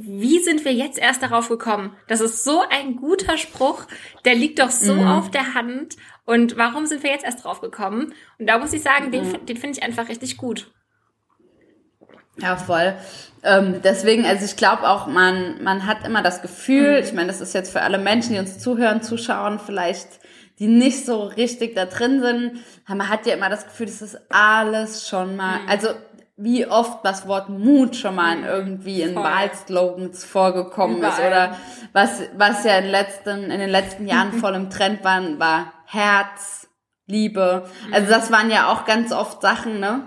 wie sind wir jetzt erst darauf gekommen? Das ist so ein guter Spruch, der liegt doch so mhm. auf der Hand. Und warum sind wir jetzt erst drauf gekommen? Und da muss ich sagen, mhm. den, den finde ich einfach richtig gut. Ja, voll. Ähm, deswegen, also ich glaube auch, man, man hat immer das Gefühl, mhm. ich meine, das ist jetzt für alle Menschen, die uns zuhören, zuschauen, vielleicht die nicht so richtig da drin sind. Man hat ja immer das Gefühl, das ist alles schon mal, Mhm. also wie oft das Wort Mut schon mal in irgendwie in. Wahlslogans vorgekommen ist Überall. oder was, was ja in, letzten, in den letzten Jahren voll im Trend war, war Herz, Liebe. Also das waren ja auch ganz oft Sachen, ne?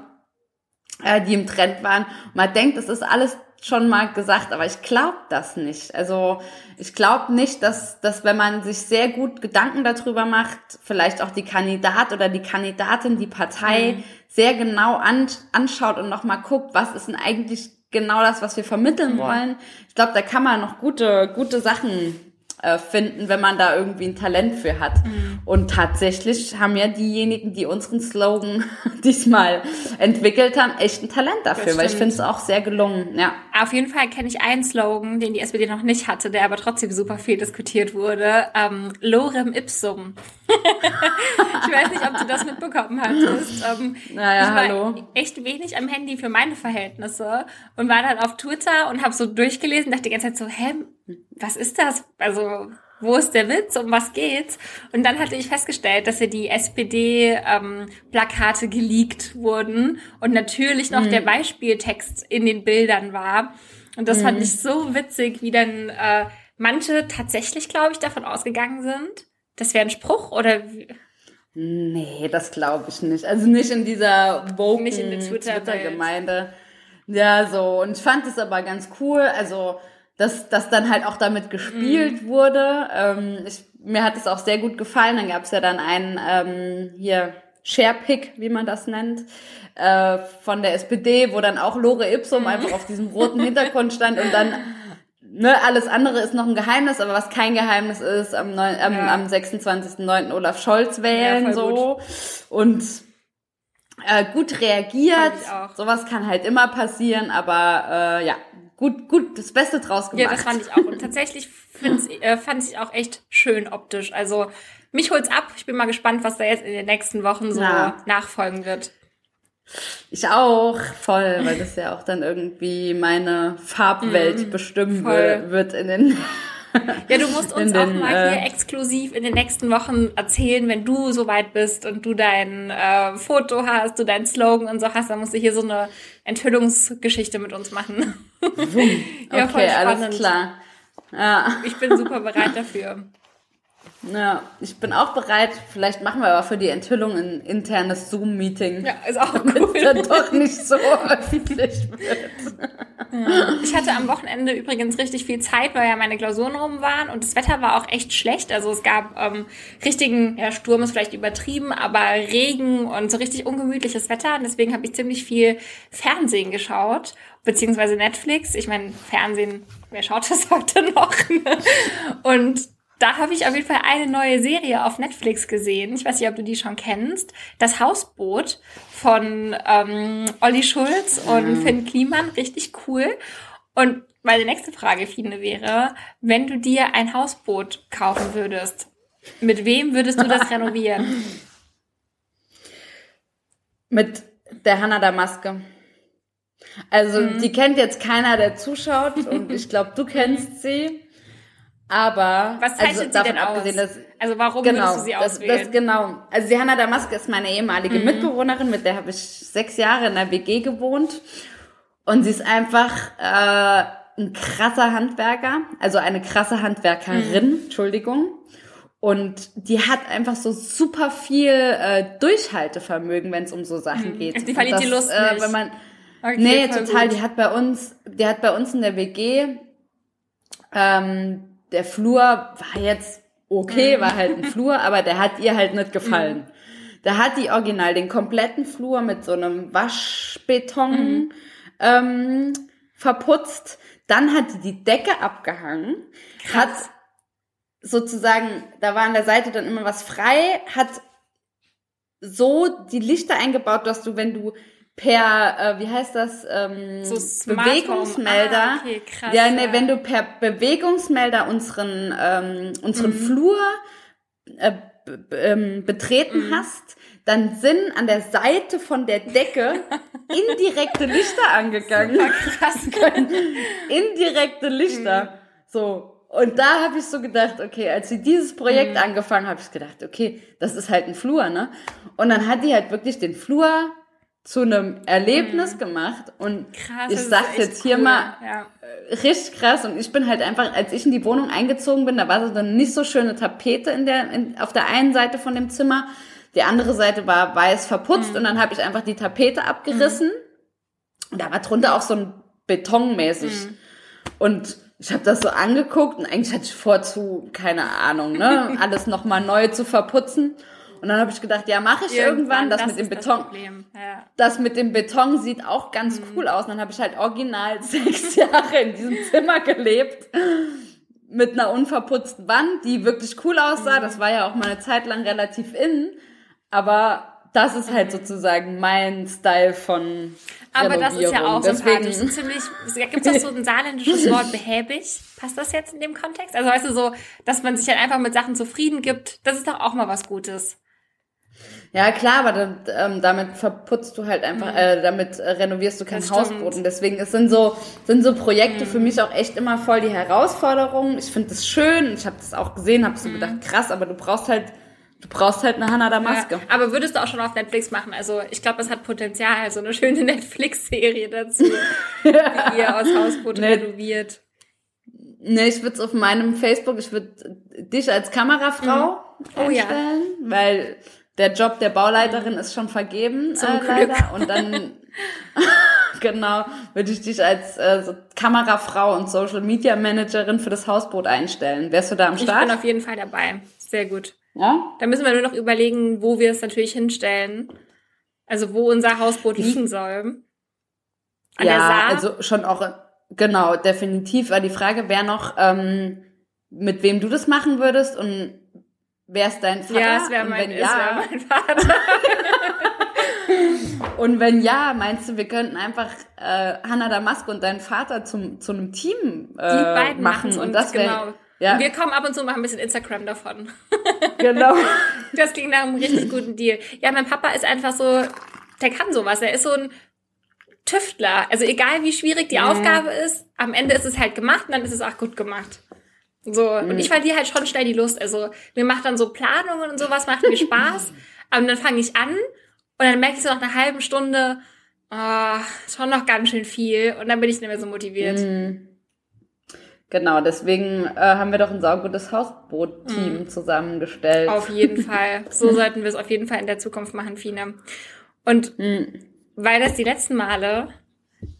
Äh, die im Trend waren. Und man denkt, es ist alles schon mal gesagt, aber ich glaube das nicht. Also ich glaube nicht, dass, dass wenn man sich sehr gut Gedanken darüber macht, vielleicht auch die Kandidat oder die Kandidatin, die Partei Mhm. sehr genau an, anschaut und nochmal guckt, was ist denn eigentlich genau das, was wir Mhm. vermitteln wollen. Ich glaube, da kann man noch gute, gute Sachen äh, finden, wenn man da irgendwie ein Talent für hat. Mhm. Und tatsächlich haben ja diejenigen, die unseren Slogan diesmal entwickelt haben, echt ein Talent dafür, weil ich finde es auch sehr gelungen. Ja. Auf jeden Fall kenne ich einen Slogan, den die SPD noch nicht hatte, der aber trotzdem super viel diskutiert wurde. Ähm, Lorem ipsum. ich weiß nicht, ob du das mitbekommen hattest. Ähm, Naja, ich war hallo. echt wenig am Handy für meine Verhältnisse und war dann auf Twitter und habe so durchgelesen, dachte die ganze Zeit so, hä, was ist das? Also wo ist der Witz? Um was geht's? Und dann hatte ich festgestellt, dass ja die SPD-Plakate geleakt wurden und natürlich noch der Beispieltext in den Bildern war. Und das fand ich so witzig, wie dann äh, manche tatsächlich, glaube ich, davon ausgegangen sind. Das wäre ein Spruch oder wie- Nee, das glaube ich nicht. Also nicht in dieser woken. Twitter-Gemeinde. ja, so. Und ich fand es aber ganz cool. Also, dass, dass dann halt auch damit gespielt wurde. Ähm, ich, mir hat es auch sehr gut gefallen. Dann gab es ja dann einen ähm, hier Sharepick, wie man das nennt, äh, von der SPD, wo dann auch Lore Ipsum einfach auf diesem roten Hintergrund stand und dann ne, alles andere ist noch ein Geheimnis, aber was kein Geheimnis ist, am, neun, am, Ja. am 26.09. Olaf Scholz wählen, Ja, so. Und äh, gut reagiert. Sowas kann halt immer passieren, aber äh, ja, gut, gut, das Beste draus gemacht. Ja, das fand ich auch. Und tatsächlich äh, fand ich auch echt schön optisch. Also mich holt's ab. Ich bin mal gespannt, was da jetzt in den nächsten Wochen so Ja. nachfolgen wird. Ich auch, voll, weil das ja auch dann irgendwie meine Farbwelt bestimmen Mhm. voll. wird, in den Ja, du musst uns In auch den, mal äh, hier exklusiv in den nächsten Wochen erzählen, wenn du soweit bist und du dein äh, Foto hast, du dein Slogan und so hast, dann musst du hier so eine Enthüllungsgeschichte mit uns machen. ja, Okay, alles klar. Ja. Ich bin super bereit dafür. Ja, ich bin auch bereit. Vielleicht machen wir aber für die Enthüllung ein internes Zoom-Meeting. Ja, ist auch Damit cool. es dann doch nicht so öffentlich wird. Ich hatte am Wochenende übrigens richtig viel Zeit, weil ja meine Klausuren rum waren und das Wetter war auch echt schlecht. Also es gab ähm, richtigen, ja, Sturm ist vielleicht übertrieben, aber Regen und so richtig ungemütliches Wetter. Und deswegen habe ich ziemlich viel Fernsehen geschaut, beziehungsweise Netflix. Ich meine, Fernsehen, wer schaut das heute noch? und da habe ich auf jeden Fall eine neue Serie auf Netflix gesehen. Ich weiß nicht, ob du die schon kennst. Das Hausboot von ähm, Olli Schulz und Finn Kliman. Richtig cool. Und meine nächste Frage, Fine, wäre, wenn du dir ein Hausboot kaufen würdest, mit wem würdest du das renovieren? Mit der Hanna Damaske. Also, Mhm. die kennt jetzt keiner, der zuschaut und ich glaube, du kennst sie. Aber Was zeichnet also, sie denn aus? abgesehen, dass also warum genau, würdest du sie das, auswählen? das genau. Also die Hanna Damaske ist meine ehemalige Mhm. Mitbewohnerin, mit der habe ich sechs Jahre in der WG gewohnt. Und sie ist einfach äh, ein krasser Handwerker, also eine krasse Handwerkerin, Mhm. Entschuldigung. Und die hat einfach so super viel äh, Durchhaltevermögen, wenn es um so Sachen geht. Die verliert Und die Lust äh, nicht. Wenn man, Okay, nee, total. gut. Die hat bei uns, die hat bei uns in der WG, ähm, der Flur war jetzt okay, Mhm. war halt ein Flur, aber der hat ihr halt nicht gefallen. Da hat die original den kompletten Flur mit so einem Waschbeton Mhm. ähm, verputzt. Dann hat die die Decke abgehangen, hat sozusagen, da war an der Seite dann immer was frei, hat so die Lichter eingebaut, dass du, wenn du per, äh, wie heißt das, ähm, So Home. Bewegungsmelder, Ah, okay, krass, ja, nee, ja. wenn du per Bewegungsmelder unseren, ähm, unseren Mhm. Flur äh, ähm, betreten Mhm. hast, dann sind an der Seite von der Decke indirekte Lichter angegangen. Krass. indirekte Lichter. So. Und da habe ich so gedacht, okay, als sie dieses Projekt Mhm. angefangen habe, ich gedacht, okay, das ist halt ein Flur, ne? Und dann hat die halt wirklich den Flur zu einem Erlebnis gemacht und Mhm. Krass. ich sag's jetzt hier cool. mal Ja. richtig krass und ich bin halt einfach, als ich in die Wohnung eingezogen bin, da war so eine nicht so schöne Tapete in der, in, auf der einen Seite von dem Zimmer, die andere Seite war weiß verputzt und dann habe ich einfach die Tapete abgerissen und da war drunter auch so ein Betonmäßig und ich habe das so angeguckt und eigentlich hatte ich vor zu, keine Ahnung, ne, alles nochmal neu zu verputzen. Und dann habe ich gedacht, ja, mache ich irgendwann, das, mit dem Beton. Das, ja. Das mit dem Beton sieht auch ganz Mhm. cool aus. Und dann habe ich halt original sechs Jahre in diesem Zimmer gelebt. Mit einer unverputzten Wand, die wirklich cool aussah. Mhm. Das war ja auch mal eine Zeit lang relativ in. Aber das ist halt sozusagen mein Style von Aber das ist ja auch Deswegen, sympathisch. Ziemlich, gibt es so ein saarländisches Wort behäbig? Passt das jetzt in dem Kontext? Also weißt du so, dass man sich halt einfach mit Sachen zufrieden gibt, das ist doch auch mal was Gutes. Ja, klar, aber dann, ähm, damit verputzt du halt einfach, äh, damit äh, renovierst du kein. Und deswegen es sind so, sind so Projekte für mich auch echt immer voll die Herausforderung. Ich finde das schön. Ich habe das auch gesehen, habe so gedacht, krass, aber du brauchst halt, du brauchst halt eine Hanna Damaske. Ja, aber würdest du auch schon auf Netflix machen? Also ich glaube, es hat Potenzial, so eine schöne Netflix-Serie dazu, wie ihr aus Hausboot Nee. renoviert. Nee, ich würde es auf meinem Facebook, ich würde dich als Kamerafrau Oh ja. einstellen, weil der Job der Bauleiterin ist schon vergeben, Zum äh, Glück. Und dann, genau, würde ich dich als äh, so Kamerafrau und Social Media Managerin für das Hausboot einstellen. Wärst du da am Ich Start? bin auf jeden Fall dabei. Sehr gut. ja? Da müssen wir nur noch überlegen, wo wir es natürlich hinstellen. Also wo unser Hausboot liegen soll. An der ja, also schon auch, genau, definitiv. Weil die Frage wäre noch, ähm, mit wem du das machen würdest und wer ist dein Vater? ja, es wäre mein, wenn es wär ja, mein Vater. Und wenn ja, meinst du, wir könnten einfach äh, Hannah Damasko und deinen Vater zum, zu einem Team äh, Die beiden machen und das wäre genau. ja Wir kommen ab und zu machen ein bisschen Instagram davon. genau Das klingt nach einem richtig guten Deal. Ja, mein Papa ist einfach so, der kann sowas. Er ist so ein Tüftler. Also egal wie schwierig die Mhm. Aufgabe ist, am Ende ist es halt gemacht und dann ist es auch gut gemacht. So, und Mhm. ich verliere halt schon schnell die Lust. Also mir macht dann so Planungen und sowas, macht mir Spaß. Aber dann fange ich an und dann merke ich so nach einer halben Stunde, oh, schon noch ganz schön viel. Und dann bin ich nicht mehr so motiviert. Mhm. genau. Deswegen äh, haben wir doch ein saugutes Hausboot-Team zusammengestellt. Mhm. Auf jeden Fall. So sollten wir es auf jeden Fall in der Zukunft machen, Fine. Und Mhm. weil das die letzten Male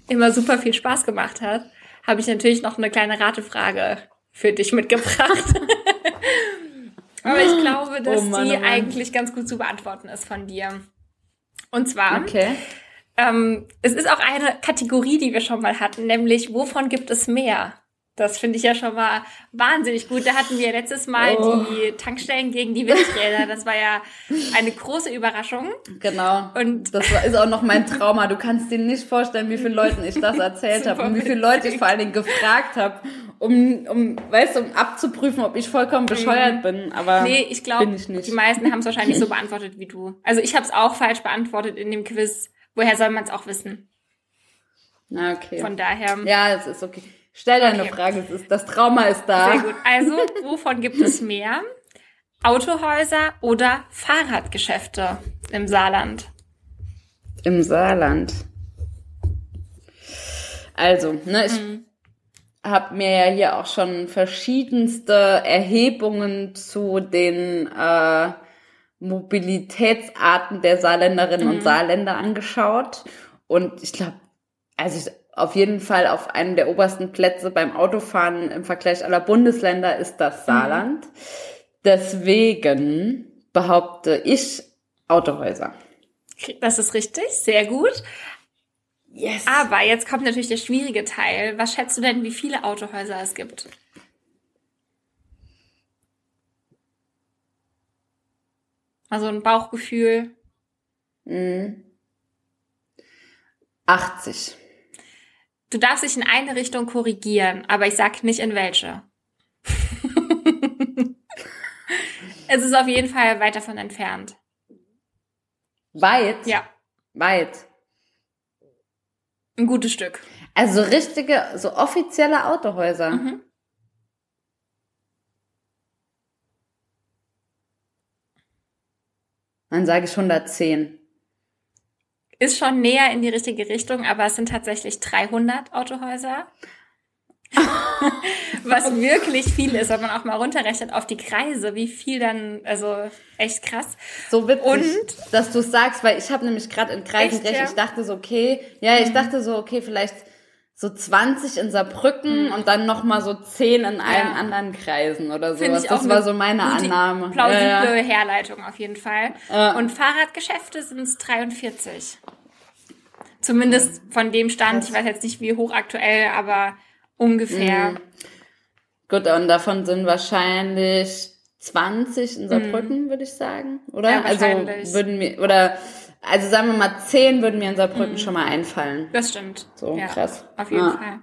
immer super viel Spaß gemacht hat, habe ich natürlich noch eine kleine Ratefrage für dich mitgebracht. Aber ich glaube, dass Oh Mann, die oh eigentlich ganz gut zu beantworten ist von dir. Und zwar, Okay. ähm, es ist auch eine Kategorie, die wir schon mal hatten, nämlich wovon gibt es mehr? Das finde ich ja schon mal wahnsinnig gut. Da hatten wir letztes Mal Oh. die Tankstellen gegen die Windräder. Das war ja eine große Überraschung. Genau. Und- das war, ist auch noch mein Trauma. Du kannst dir nicht vorstellen, wie vielen Leuten ich das erzählt habe und wie viele Leute ich vor allen Dingen gefragt habe, um, um, weißt du, um abzuprüfen, ob ich vollkommen bescheuert bin. Aber Mhm. Nee, ich glaube, die meisten haben es wahrscheinlich so beantwortet wie du. Also ich habe es auch falsch beantwortet in dem Quiz. Woher soll man es auch wissen? Na, okay. Von daher. Ja, es ist okay. Stell deine Okay. Frage, es ist, das Trauma ist da. Sehr gut. Also, wovon gibt es mehr? Autohäuser oder Fahrradgeschäfte im Saarland? Im Saarland. Also, ne, ich Mhm. Habe mir ja hier auch schon verschiedenste Erhebungen zu den äh, Mobilitätsarten der Saarländerinnen Mhm. und Saarländer angeschaut. Und ich glaube, also ich, auf jeden Fall auf einem der obersten Plätze beim Autofahren im Vergleich aller Bundesländer ist Mhm. das Saarland. Deswegen behaupte ich Autohäuser. Das ist richtig, sehr gut. Yes. Aber jetzt kommt natürlich der schwierige Teil. Was schätzt du denn, wie viele Autohäuser es gibt? Also ein Bauchgefühl. 80. Du darfst dich in eine Richtung korrigieren, aber ich sag nicht in welche. es ist auf jeden Fall weit davon entfernt. Weit? Ja, Weit. Ein gutes Stück. Also richtige, so offizielle Autohäuser. Mhm. Dann sage ich 110. Ist schon näher in die richtige Richtung, aber es sind tatsächlich 300 Autohäuser. Was wirklich viel ist, wenn man auch mal runterrechnet auf die Kreise, wie viel dann, also echt krass. So witzig, Und? dass du es sagst, weil ich habe nämlich gerade in Kreisen Echt, gerechnet. ja? Ich dachte so, okay, ja, ich dachte so, okay, vielleicht so 20 in Saarbrücken und dann noch mal so 10 in allen anderen Kreisen oder sowas. Das war so meine Annahme. Plausible Ja, ja. Herleitung auf jeden Fall. Ja. Und Fahrradgeschäfte sind es 43. Zumindest von dem Stand, ich weiß jetzt nicht wie hoch aktuell, aber ungefähr. Mhm. Gut, und davon sind wahrscheinlich 20 in Saarbrücken, würde ich sagen, oder? Mhm. Ja, also würden mir oder also sagen wir mal 10 würden mir in Mhm. Saarbrücken schon mal einfallen. Das stimmt. So, krass. Auf jeden Ja. Mhm. Fall.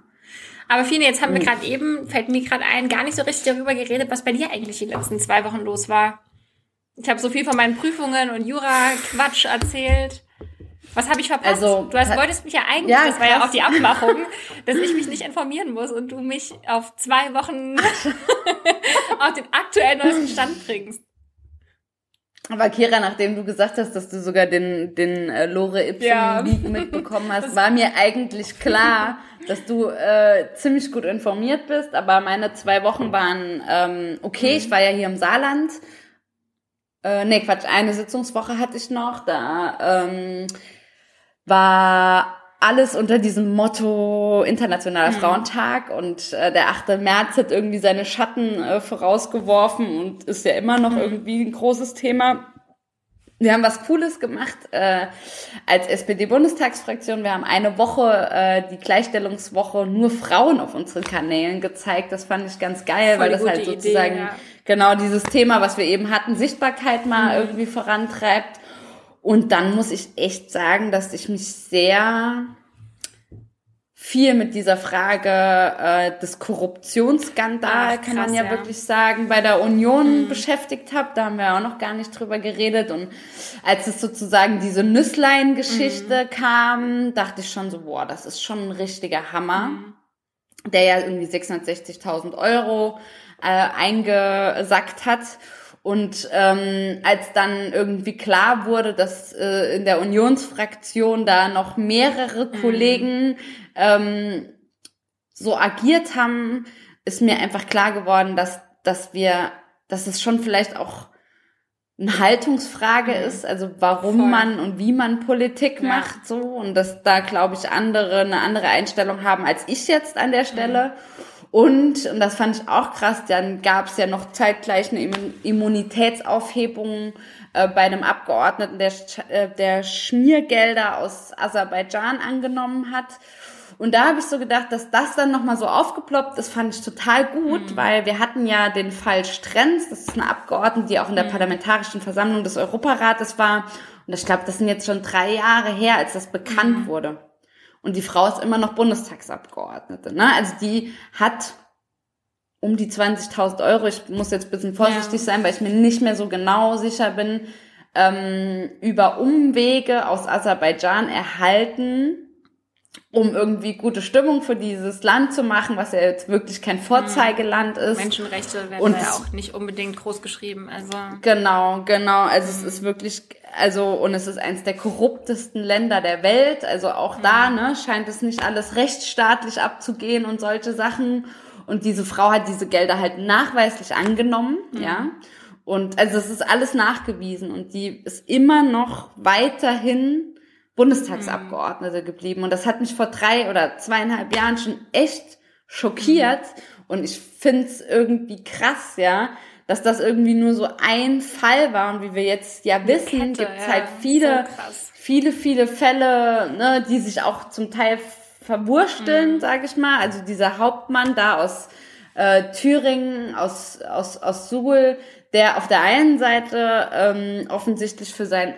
Aber Fine, jetzt haben wir gerade eben, fällt mir gerade ein, gar nicht so richtig darüber geredet, was bei dir eigentlich die letzten zwei Wochen los war. Ich habe so viel von meinen Prüfungen und Jura-Quatsch erzählt. Was habe ich verpasst? Also, du hast, wolltest mich ja eigentlich, Ja, das war ja krass. auch die Abmachung, dass ich mich nicht informieren muss und du mich auf zwei Wochen auf den aktuell neuesten Stand bringst. Aber Kira, nachdem du gesagt hast, dass du sogar den, den äh, Lore Ipsum Ja. League mitbekommen hast, war mir eigentlich klar, dass du äh, ziemlich gut informiert bist. Aber meine zwei Wochen waren ähm, okay. Ich war ja hier im Saarland. Äh, nee, Quatsch, eine Sitzungswoche hatte ich noch. Da ähm, war alles unter diesem Motto Internationaler Frauentag und äh, der 8. März hat irgendwie seine Schatten äh, vorausgeworfen und ist ja immer noch irgendwie ein großes Thema. Wir haben was Cooles gemacht äh, als SPD-Bundestagsfraktion. Wir haben eine Woche, äh, die Gleichstellungswoche, nur Frauen auf unseren Kanälen gezeigt. Das fand ich ganz geil, Voll weil das halt gute Idee, sozusagen ja. genau dieses Thema, was wir eben hatten, Sichtbarkeit mal Mhm. irgendwie vorantreibt. Und dann muss ich echt sagen, dass ich mich sehr viel mit dieser Frage äh, des Korruptionsskandal, Ach, kann man ja, ja. wirklich sagen, bei der Union beschäftigt habe. Da haben wir auch noch gar nicht drüber geredet. Und als es sozusagen diese Nüsslein-Geschichte kam, dachte ich schon so, boah, das ist schon ein richtiger Hammer. Der ja irgendwie 660.000 Euro äh, eingesackt hat. Und ähm, als dann irgendwie klar wurde, dass äh, in der Unionsfraktion da noch mehrere Kollegen ähm, so agiert haben, ist mir einfach klar geworden, dass, dass wir, dass es schon vielleicht auch eine Haltungsfrage ist, also warum Voll. man und wie man Politik Ja. macht so und dass da glaube ich andere eine andere Einstellung haben als ich jetzt an der Stelle. Und, und das fand ich auch krass, dann gab es ja noch zeitgleich eine Immun- Immunitätsaufhebung äh, bei einem Abgeordneten, der, äh, der Schmiergelder aus Aserbaidschan angenommen hat. Und da habe ich so gedacht, dass das dann nochmal so aufgeploppt ist, fand ich total gut, weil wir hatten ja den Fall Strenz, das ist eine Abgeordnete, die auch in der Parlamentarischen Versammlung des Europarates war. Und ich glaube, das sind jetzt schon drei Jahre her, als das bekannt wurde. Und die Frau ist immer noch Bundestagsabgeordnete. Ne? Also die hat um die 20.000 Euro. Ich muss jetzt ein bisschen vorsichtig Ja. sein, weil ich mir nicht mehr so genau sicher bin, ähm, über Umwege aus Aserbaidschan erhalten, um irgendwie gute Stimmung für dieses Land zu machen, was ja jetzt wirklich kein Vorzeigeland ist. Menschenrechte werden Und ja auch nicht unbedingt groß geschrieben. Also Genau, genau. Also es ist wirklich, also und es ist eins der korruptesten Länder der Welt. Also auch da, ne, scheint es nicht alles rechtsstaatlich abzugehen und solche Sachen. Und diese Frau hat diese Gelder halt nachweislich angenommen, ja. Und also es ist alles nachgewiesen und die ist immer noch weiterhin Bundestagsabgeordnete geblieben. Und das hat mich vor drei oder zweieinhalb Jahren schon echt schockiert. Und ich find's irgendwie krass, ja, dass das irgendwie nur so ein Fall war. Und wie wir jetzt ja wissen, Kette, gibt's ja, halt viele, so viele, viele Fälle, ne, die sich auch zum Teil verwursteln, Mhm. sag ich mal. Also dieser Hauptmann da aus äh, Thüringen, aus, aus, aus Suhl, der auf der einen Seite ähm, offensichtlich für sein,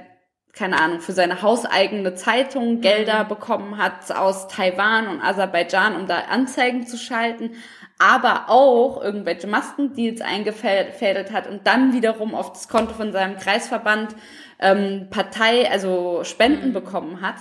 keine Ahnung, für seine hauseigene Zeitung Mhm. Gelder bekommen hat aus Taiwan und Aserbaidschan, um da Anzeigen zu schalten, aber auch irgendwelche Maskendeals eingefädelt hat und dann wiederum auf das Konto von seinem Kreisverband ähm, Partei, also Spenden bekommen hat.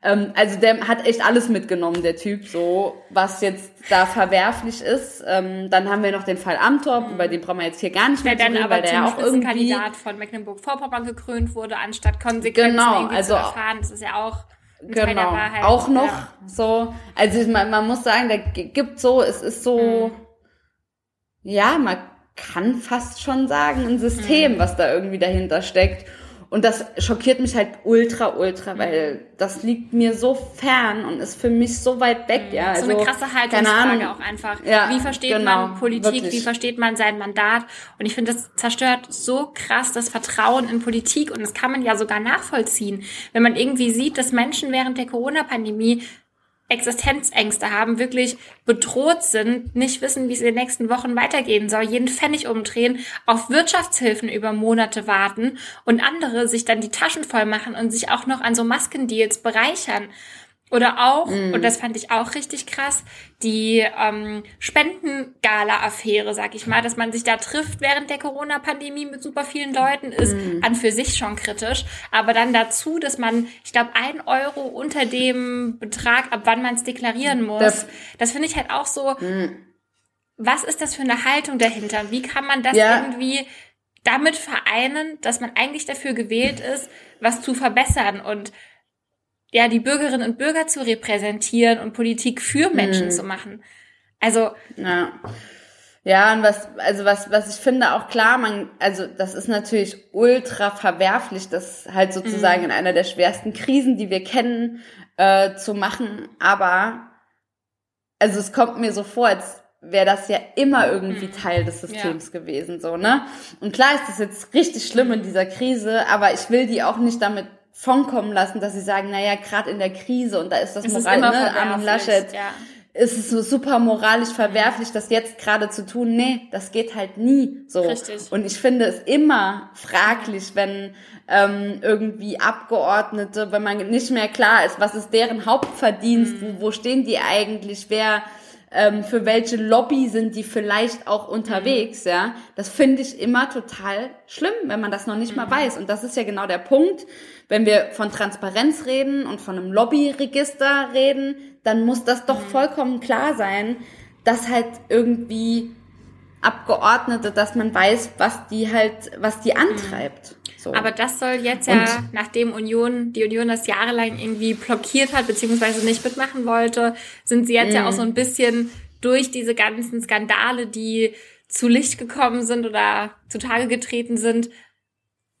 Ähm, also der hat echt alles mitgenommen, der Typ, so was jetzt da verwerflich ist. Ähm, dann haben wir noch den Fall Amtorp, mhm. über den brauchen wir jetzt hier gar nicht mehr reden, weil der ja auch irgendwie Kandidat von Mecklenburg-Vorpommern gekrönt wurde, anstatt Konsequenzen genau, also, zu erfahren. Das ist ja auch genau, auch noch ja. so. Also man, man muss sagen, der gibt so, es ist so, mhm. ja, man kann fast schon sagen, ein System, mhm. was da irgendwie dahinter steckt. Und das schockiert mich halt ultra, ultra, mhm. weil das liegt mir so fern und ist für mich so weit weg, mhm. ja. Also, so eine also, krasse Haltungsfrage auch einfach. Ja, wie versteht genau, man Politik, wirklich. wie versteht man sein Mandat? Und ich finde, das zerstört so krass das Vertrauen in Politik und das kann man ja sogar nachvollziehen. Wenn man irgendwie sieht, dass Menschen während der Corona-Pandemie Existenzängste haben, wirklich bedroht sind, nicht wissen, wie es in den nächsten Wochen weitergehen soll, jeden Pfennig umdrehen, auf Wirtschaftshilfen über Monate warten und andere sich dann die Taschen voll machen und sich auch noch an so Maskendeals bereichern. Oder auch, mm. und das fand ich auch richtig krass, die ähm, Spendengala-Affäre, sag ich mal, dass man sich da trifft während der Corona-Pandemie mit super vielen Leuten, ist mm. an für sich schon kritisch. Aber dann dazu, dass man, ich glaube, ein Euro unter dem Betrag, ab wann man es deklarieren muss, das, das finde ich halt auch so, mm. was ist das für eine Haltung dahinter? Wie kann man das ja. irgendwie damit vereinen, dass man eigentlich dafür gewählt ist, was zu verbessern und ja, die Bürgerinnen und Bürger zu repräsentieren und Politik für Menschen mhm. zu machen. Also. Ja. Ja, und was, also was, was ich finde auch klar, man, also das ist natürlich ultra verwerflich, das halt sozusagen mhm. in einer der schwersten Krisen, die wir kennen, äh, zu machen. Aber also es kommt mir so vor, als wäre das ja immer irgendwie mhm. Teil des Systems ja. gewesen, so, ne? Und klar ist das jetzt richtig schlimm in dieser Krise, aber ich will die auch nicht damit von kommen lassen, dass sie sagen, naja, gerade in der Krise und da ist das es Moral, ist ne, Armin Laschet, ja. ist es so super moralisch verwerflich, das jetzt gerade zu tun. Nee, das geht halt nie so. Richtig. Und ich finde es immer fraglich, wenn ähm, irgendwie Abgeordnete, wenn man nicht mehr klar ist, was ist deren Hauptverdienst, mhm. wo, wo stehen die eigentlich, wer ähm, für welche Lobby sind die vielleicht auch unterwegs, mhm. ja. Das finde ich immer total schlimm, wenn man das noch nicht mhm. mal weiß. Und das ist ja genau der Punkt. Wenn wir von Transparenz reden und von einem Lobbyregister reden, dann muss das doch mhm. vollkommen klar sein, dass halt irgendwie Abgeordnete, dass man weiß, was die halt, was die antreibt. So. Aber das soll jetzt ja, und, nachdem Union, die Union das jahrelang irgendwie blockiert hat, beziehungsweise nicht mitmachen wollte, sind sie jetzt ja auch so ein bisschen durch diese ganzen Skandale, die zu Licht gekommen sind oder zutage getreten sind,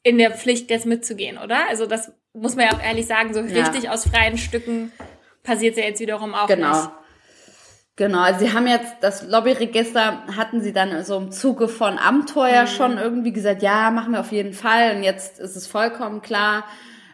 in der Pflicht, jetzt mitzugehen, oder? Also das muss man ja auch ehrlich sagen, so richtig ja. aus freien Stücken passiert ja jetzt wiederum auch genau. nicht. Genau, also sie haben jetzt das Lobbyregister, hatten sie dann so im Zuge von Amtor mhm. schon irgendwie gesagt, ja, machen wir auf jeden Fall. Und jetzt ist es vollkommen klar,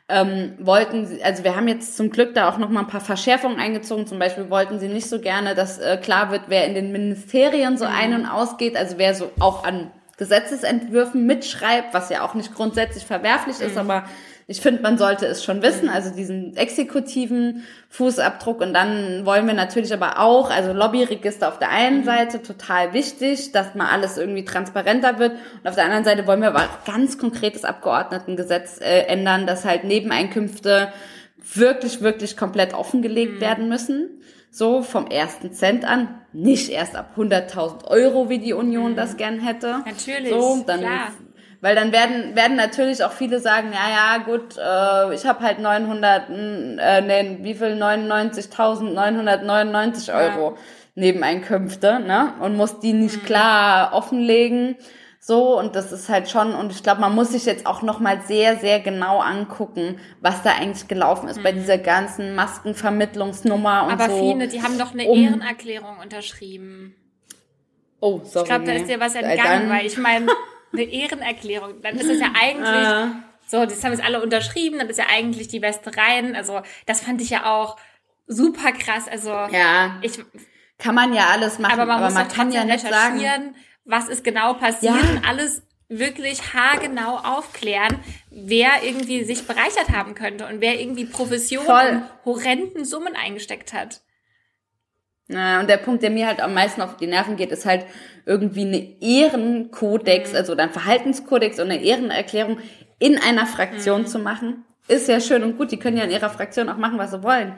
ähm, wollten sie, also wir haben jetzt zum Glück da auch noch mal ein paar Verschärfungen eingezogen. Zum Beispiel wollten sie nicht so gerne, dass äh, klar wird, wer in den Ministerien so mhm. ein- und ausgeht, also wer so auch an Gesetzesentwürfen mitschreibt, was ja auch nicht grundsätzlich verwerflich mhm. ist, aber ich finde, man sollte es schon wissen, also diesen exekutiven Fußabdruck. Und dann wollen wir natürlich aber auch, also Lobbyregister auf der einen mhm. Seite total wichtig, dass mal alles irgendwie transparenter wird. Und auf der anderen Seite wollen wir aber auch ganz konkretes Abgeordnetengesetz äh, ändern, dass halt Nebeneinkünfte wirklich, wirklich komplett offengelegt mhm. werden müssen. So vom ersten Cent an, nicht erst ab 100.000 Euro, wie die Union mhm. das gern hätte. Natürlich, so, dann klar weil dann werden, werden natürlich auch viele sagen, ja, ja, gut, äh, ich habe halt 900, äh, nee, wie viel? 99.999 Euro ja. Nebeneinkünfte, ne? Und muss die nicht mhm. klar offenlegen. So, und das ist halt schon, und ich glaube, man muss sich jetzt auch nochmal sehr, sehr genau angucken, was da eigentlich gelaufen ist mhm. bei dieser ganzen Maskenvermittlungsnummer und Aber so. Aber viele, die haben doch eine um, Ehrenerklärung unterschrieben. Oh, sorry. Ich glaube, da ist dir was entgangen, weil ich meine, eine Ehrenerklärung. Dann ist es ja eigentlich, ah. so, das haben jetzt alle unterschrieben, dann ist ja eigentlich die Weste rein. Also, das fand ich ja auch super krass. Also, ja. ich. Kann man ja alles machen, aber man, aber muss man kann ja nicht sagen, was ist genau passiert ja. und alles wirklich haargenau aufklären, wer irgendwie sich bereichert haben könnte und wer irgendwie Professionen horrenden Summen eingesteckt hat. Ja, und der Punkt, der mir halt am meisten auf die Nerven geht, ist halt irgendwie eine Ehrenkodex, mhm. also ein Verhaltenskodex und eine Ehrenerklärung in einer Fraktion mhm. zu machen. Ist ja schön und gut, die können ja in ihrer Fraktion auch machen, was sie wollen.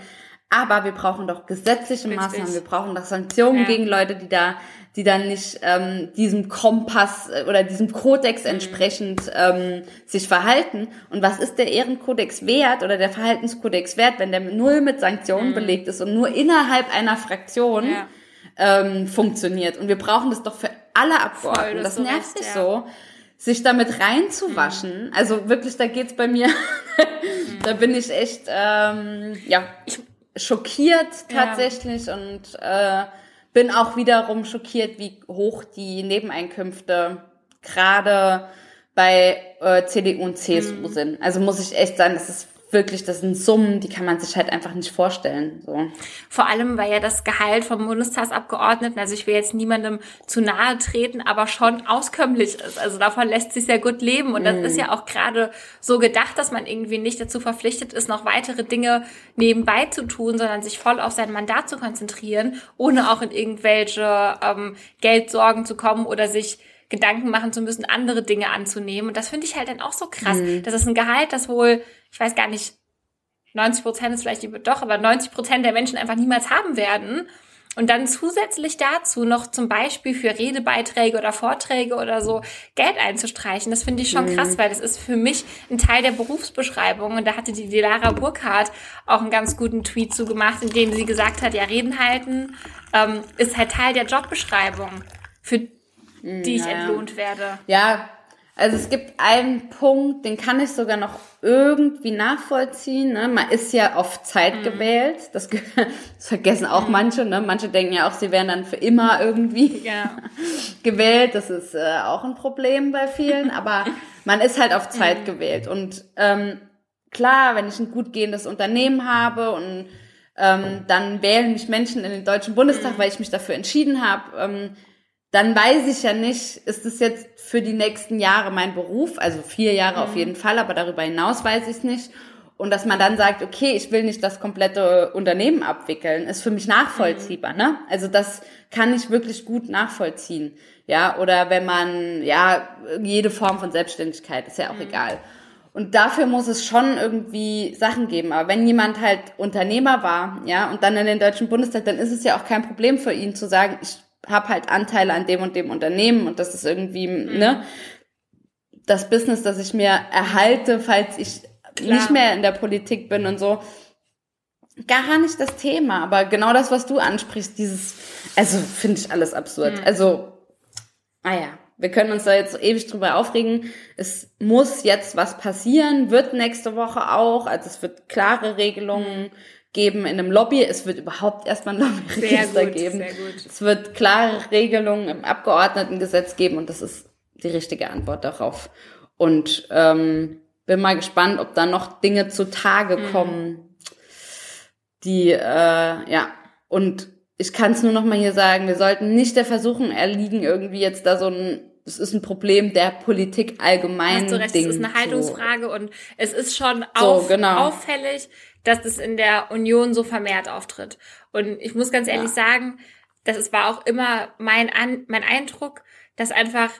Aber wir brauchen doch gesetzliche Richtig. Maßnahmen, wir brauchen doch Sanktionen ja. gegen Leute, die da, die dann nicht ähm, diesem Kompass äh, oder diesem Kodex mhm. entsprechend ähm, sich verhalten. Und was ist der Ehrenkodex wert oder der Verhaltenskodex wert, wenn der null mit Sanktionen mhm. belegt ist und nur innerhalb einer Fraktion ja. Ähm, funktioniert? Und wir brauchen das doch für alle Abgeordneten. Voll, das, das nervt sich ja. so sich damit reinzuwaschen. Mhm. Also wirklich, da geht's bei mir. mhm. da bin ich echt, ähm, ja. Schockiert tatsächlich ja. und äh, bin auch wiederum schockiert, wie hoch die Nebeneinkünfte gerade bei äh, CDU und CSU mhm. sind. Also muss ich echt sagen, das ist wirklich, das sind Summen, die kann man sich halt einfach nicht vorstellen. So. Vor allem, weil ja das Gehalt vom Bundestagsabgeordneten, also ich will jetzt niemandem zu nahe treten, aber schon auskömmlich ist. Also davon lässt sich sehr gut leben. Und das mm. ist ja auch gerade so gedacht, dass man irgendwie nicht dazu verpflichtet ist, noch weitere Dinge nebenbei zu tun, sondern sich voll auf sein Mandat zu konzentrieren, ohne auch in irgendwelche ähm, Geldsorgen zu kommen oder sich Gedanken machen zu müssen, andere Dinge anzunehmen. Und das finde ich halt dann auch so krass. Mhm. Das ist ein Gehalt, das wohl ich weiß gar nicht, 90 Prozent ist vielleicht doch, aber 90 Prozent der Menschen einfach niemals haben werden. Und dann zusätzlich dazu noch zum Beispiel für Redebeiträge oder Vorträge oder so Geld einzustreichen, das finde ich schon mhm. krass, weil das ist für mich ein Teil der Berufsbeschreibung. Und da hatte die Lara Burkhardt auch einen ganz guten Tweet zugemacht, in dem sie gesagt hat, ja, Reden halten ähm, ist halt Teil der Jobbeschreibung, für die ich ja. entlohnt werde. Ja, also es gibt einen Punkt, den kann ich sogar noch irgendwie nachvollziehen. Ne? Man ist ja auf Zeit mhm. gewählt. Das, das, vergessen auch mhm. manche. Ne? Manche denken ja auch, sie werden dann für immer irgendwie ja. gewählt. Das ist äh, auch ein Problem bei vielen. Aber man ist halt auf Zeit mhm. gewählt. Und ähm, klar, wenn ich ein gut gehendes Unternehmen habe und ähm, dann wählen mich Menschen in den Deutschen Bundestag, mhm. weil ich mich dafür entschieden habe. Ähm, dann weiß ich ja nicht, ist es jetzt für die nächsten Jahre mein Beruf, also vier Jahre mhm. auf jeden Fall, aber darüber hinaus weiß ich es nicht. Und dass man dann sagt, okay, ich will nicht das komplette Unternehmen abwickeln, ist für mich nachvollziehbar, mhm. ne? Also das kann ich wirklich gut nachvollziehen. Ja, oder wenn man, ja, jede Form von Selbstständigkeit, ist ja auch mhm. egal. Und dafür muss es schon irgendwie Sachen geben. Aber wenn jemand halt Unternehmer war, ja, und dann in den Deutschen Bundestag, dann ist es ja auch kein Problem für ihn zu sagen, ich habe halt Anteile an dem und dem Unternehmen und das ist irgendwie, mhm. ne, das Business, das ich mir erhalte, falls ich Klar. nicht mehr in der Politik bin und so. Gar nicht das Thema, aber genau das, was du ansprichst, dieses, also finde ich alles absurd. Mhm. Also, naja, ah wir können uns da jetzt ewig drüber aufregen. Es muss jetzt was passieren, wird nächste Woche auch, also es wird klare Regelungen mhm geben in einem Lobby. Es wird überhaupt erstmal ein Lobbyregister gut, geben. Es wird klare Regelungen im Abgeordnetengesetz geben und das ist die richtige Antwort darauf. Und ähm, bin mal gespannt, ob da noch Dinge zutage mhm. kommen, die äh, ja und ich kann es nur noch mal hier sagen, wir sollten nicht der Versuchung erliegen, irgendwie jetzt da so ein es ist ein Problem der Politik allgemein. Hast du recht, Ding, es ist eine Haltungsfrage so. und es ist schon auf, so, genau. auffällig, dass es in der Union so vermehrt auftritt. Und ich muss ganz ehrlich ja. sagen, das war auch immer mein, An mein Eindruck, dass einfach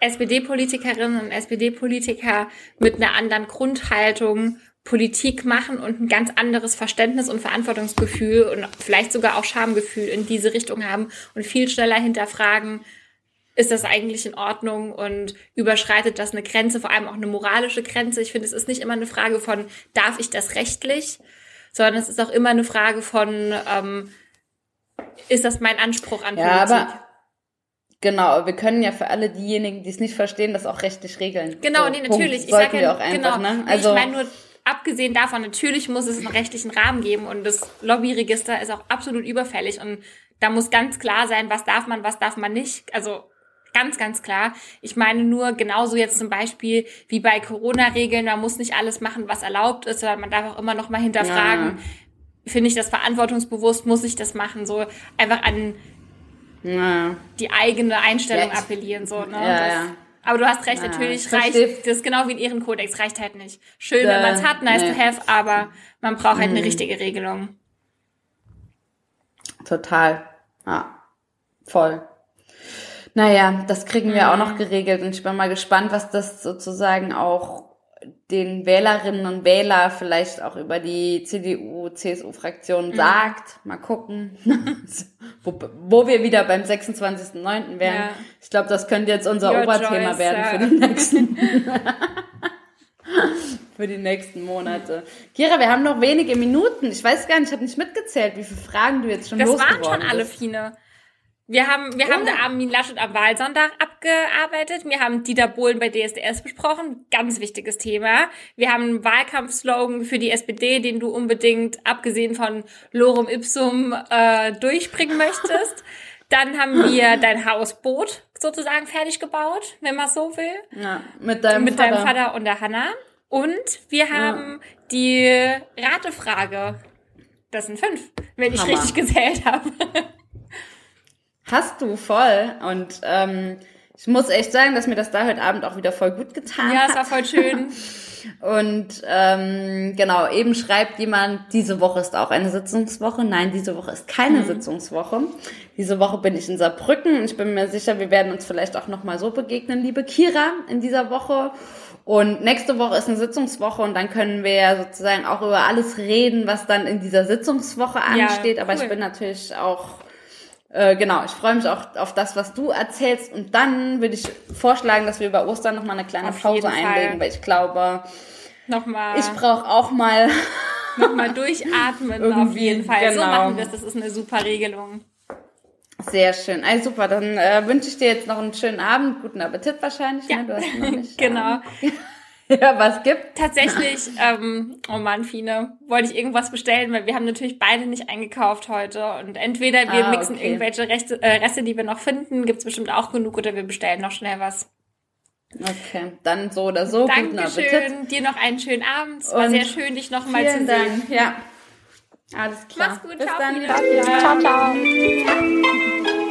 SPD-Politikerinnen und SPD-Politiker mit einer anderen Grundhaltung Politik machen und ein ganz anderes Verständnis und Verantwortungsgefühl und vielleicht sogar auch Schamgefühl in diese Richtung haben und viel schneller hinterfragen, ist das eigentlich in Ordnung und überschreitet das eine Grenze, vor allem auch eine moralische Grenze. Ich finde, es ist nicht immer eine Frage von, darf ich das rechtlich, sondern es ist auch immer eine Frage von, ähm, ist das mein Anspruch an ja, Politik? Aber Genau, wir können ja für alle diejenigen, die es nicht verstehen, das auch rechtlich regeln. Genau, so, nee, natürlich. Ich sage ja, auch einfach, genau. Ne? Also, ich meine nur, abgesehen davon, natürlich muss es einen rechtlichen Rahmen geben und das Lobbyregister ist auch absolut überfällig und da muss ganz klar sein, was darf man, was darf man nicht. Also Ganz, ganz klar. Ich meine nur genauso jetzt zum Beispiel wie bei Corona-Regeln, man muss nicht alles machen, was erlaubt ist, sondern man darf auch immer noch mal hinterfragen, ja. finde ich das verantwortungsbewusst, muss ich das machen, so einfach an ja. die eigene Einstellung ja, appellieren, so, ne? Ja, ja. Aber du hast recht, natürlich reicht, das ist genau wie ein Ehrenkodex, reicht halt nicht. Schön, wenn man es hat, nice nee. to have, aber man braucht halt mhm. eine richtige Regelung. Total. Ja. Voll. Naja, das kriegen wir auch noch mhm. geregelt und ich bin mal gespannt, was das sozusagen auch den Wählerinnen und Wähler vielleicht auch über die CDU, CSU-Fraktion mhm. sagt. Mal gucken, wo, wo, wir wieder beim 26.09. wären. Ja. Ich glaube, das könnte jetzt unser Your Oberthema choice, werden für die nächsten. für die nächsten Monate. Kira, wir haben noch wenige Minuten. Ich weiß gar nicht, ich habe nicht mitgezählt, wie viele Fragen du jetzt schon das losgeworden Das waren schon alle, Fine. Wir haben, wir oh. haben Armin Laschet am Wahlsonntag abgearbeitet. Wir haben Dieter Bohlen bei DSDS besprochen. Ganz wichtiges Thema. Wir haben einen Wahlkampfslogan für die SPD, den du unbedingt, abgesehen von Lorem Ipsum, äh, durchbringen möchtest. Dann haben wir dein Hausboot sozusagen fertig gebaut, wenn man so will. Ja, mit deinem mit Vater. deinem Vater und der Hanna. Und wir haben ja. die Ratefrage. Das sind fünf, wenn ich Hammer. richtig gezählt habe. Hast du voll. Und ähm, ich muss echt sagen, dass mir das da heute Abend auch wieder voll gut getan ja, hat. Ja, es war voll schön. Und ähm, genau, eben schreibt jemand, diese Woche ist auch eine Sitzungswoche. Nein, diese Woche ist keine mhm. Sitzungswoche. Diese Woche bin ich in Saarbrücken und ich bin mir sicher, wir werden uns vielleicht auch nochmal so begegnen, liebe Kira, in dieser Woche. Und nächste Woche ist eine Sitzungswoche und dann können wir ja sozusagen auch über alles reden, was dann in dieser Sitzungswoche ansteht. Ja, cool. Aber ich bin natürlich auch äh, genau, ich freue mich auch auf das, was du erzählst. Und dann würde ich vorschlagen, dass wir über Ostern nochmal eine kleine auf Pause einlegen, weil ich glaube, nochmal. ich brauche auch mal. nochmal durchatmen, auf jeden Fall. Genau. So machen wir es. Das ist eine super Regelung. Sehr schön. Also super, dann äh, wünsche ich dir jetzt noch einen schönen Abend, guten Appetit wahrscheinlich. Ja. Ne? Du hast noch nicht, genau. ja, was gibt? Tatsächlich, ähm, oh Mann, Fine, wollte ich irgendwas bestellen, weil wir haben natürlich beide nicht eingekauft heute. Und entweder wir ah, mixen okay. irgendwelche Reste, äh, Reste, die wir noch finden, gibt's bestimmt auch genug, oder wir bestellen noch schnell was. Okay, dann so oder so. Dankeschön, dir noch einen schönen Abend. Es war sehr schön, dich noch mal zu sehen. Dank. Ja, alles klar. Mach's gut, Bis ciao. dann. Ciao, ciao. ciao.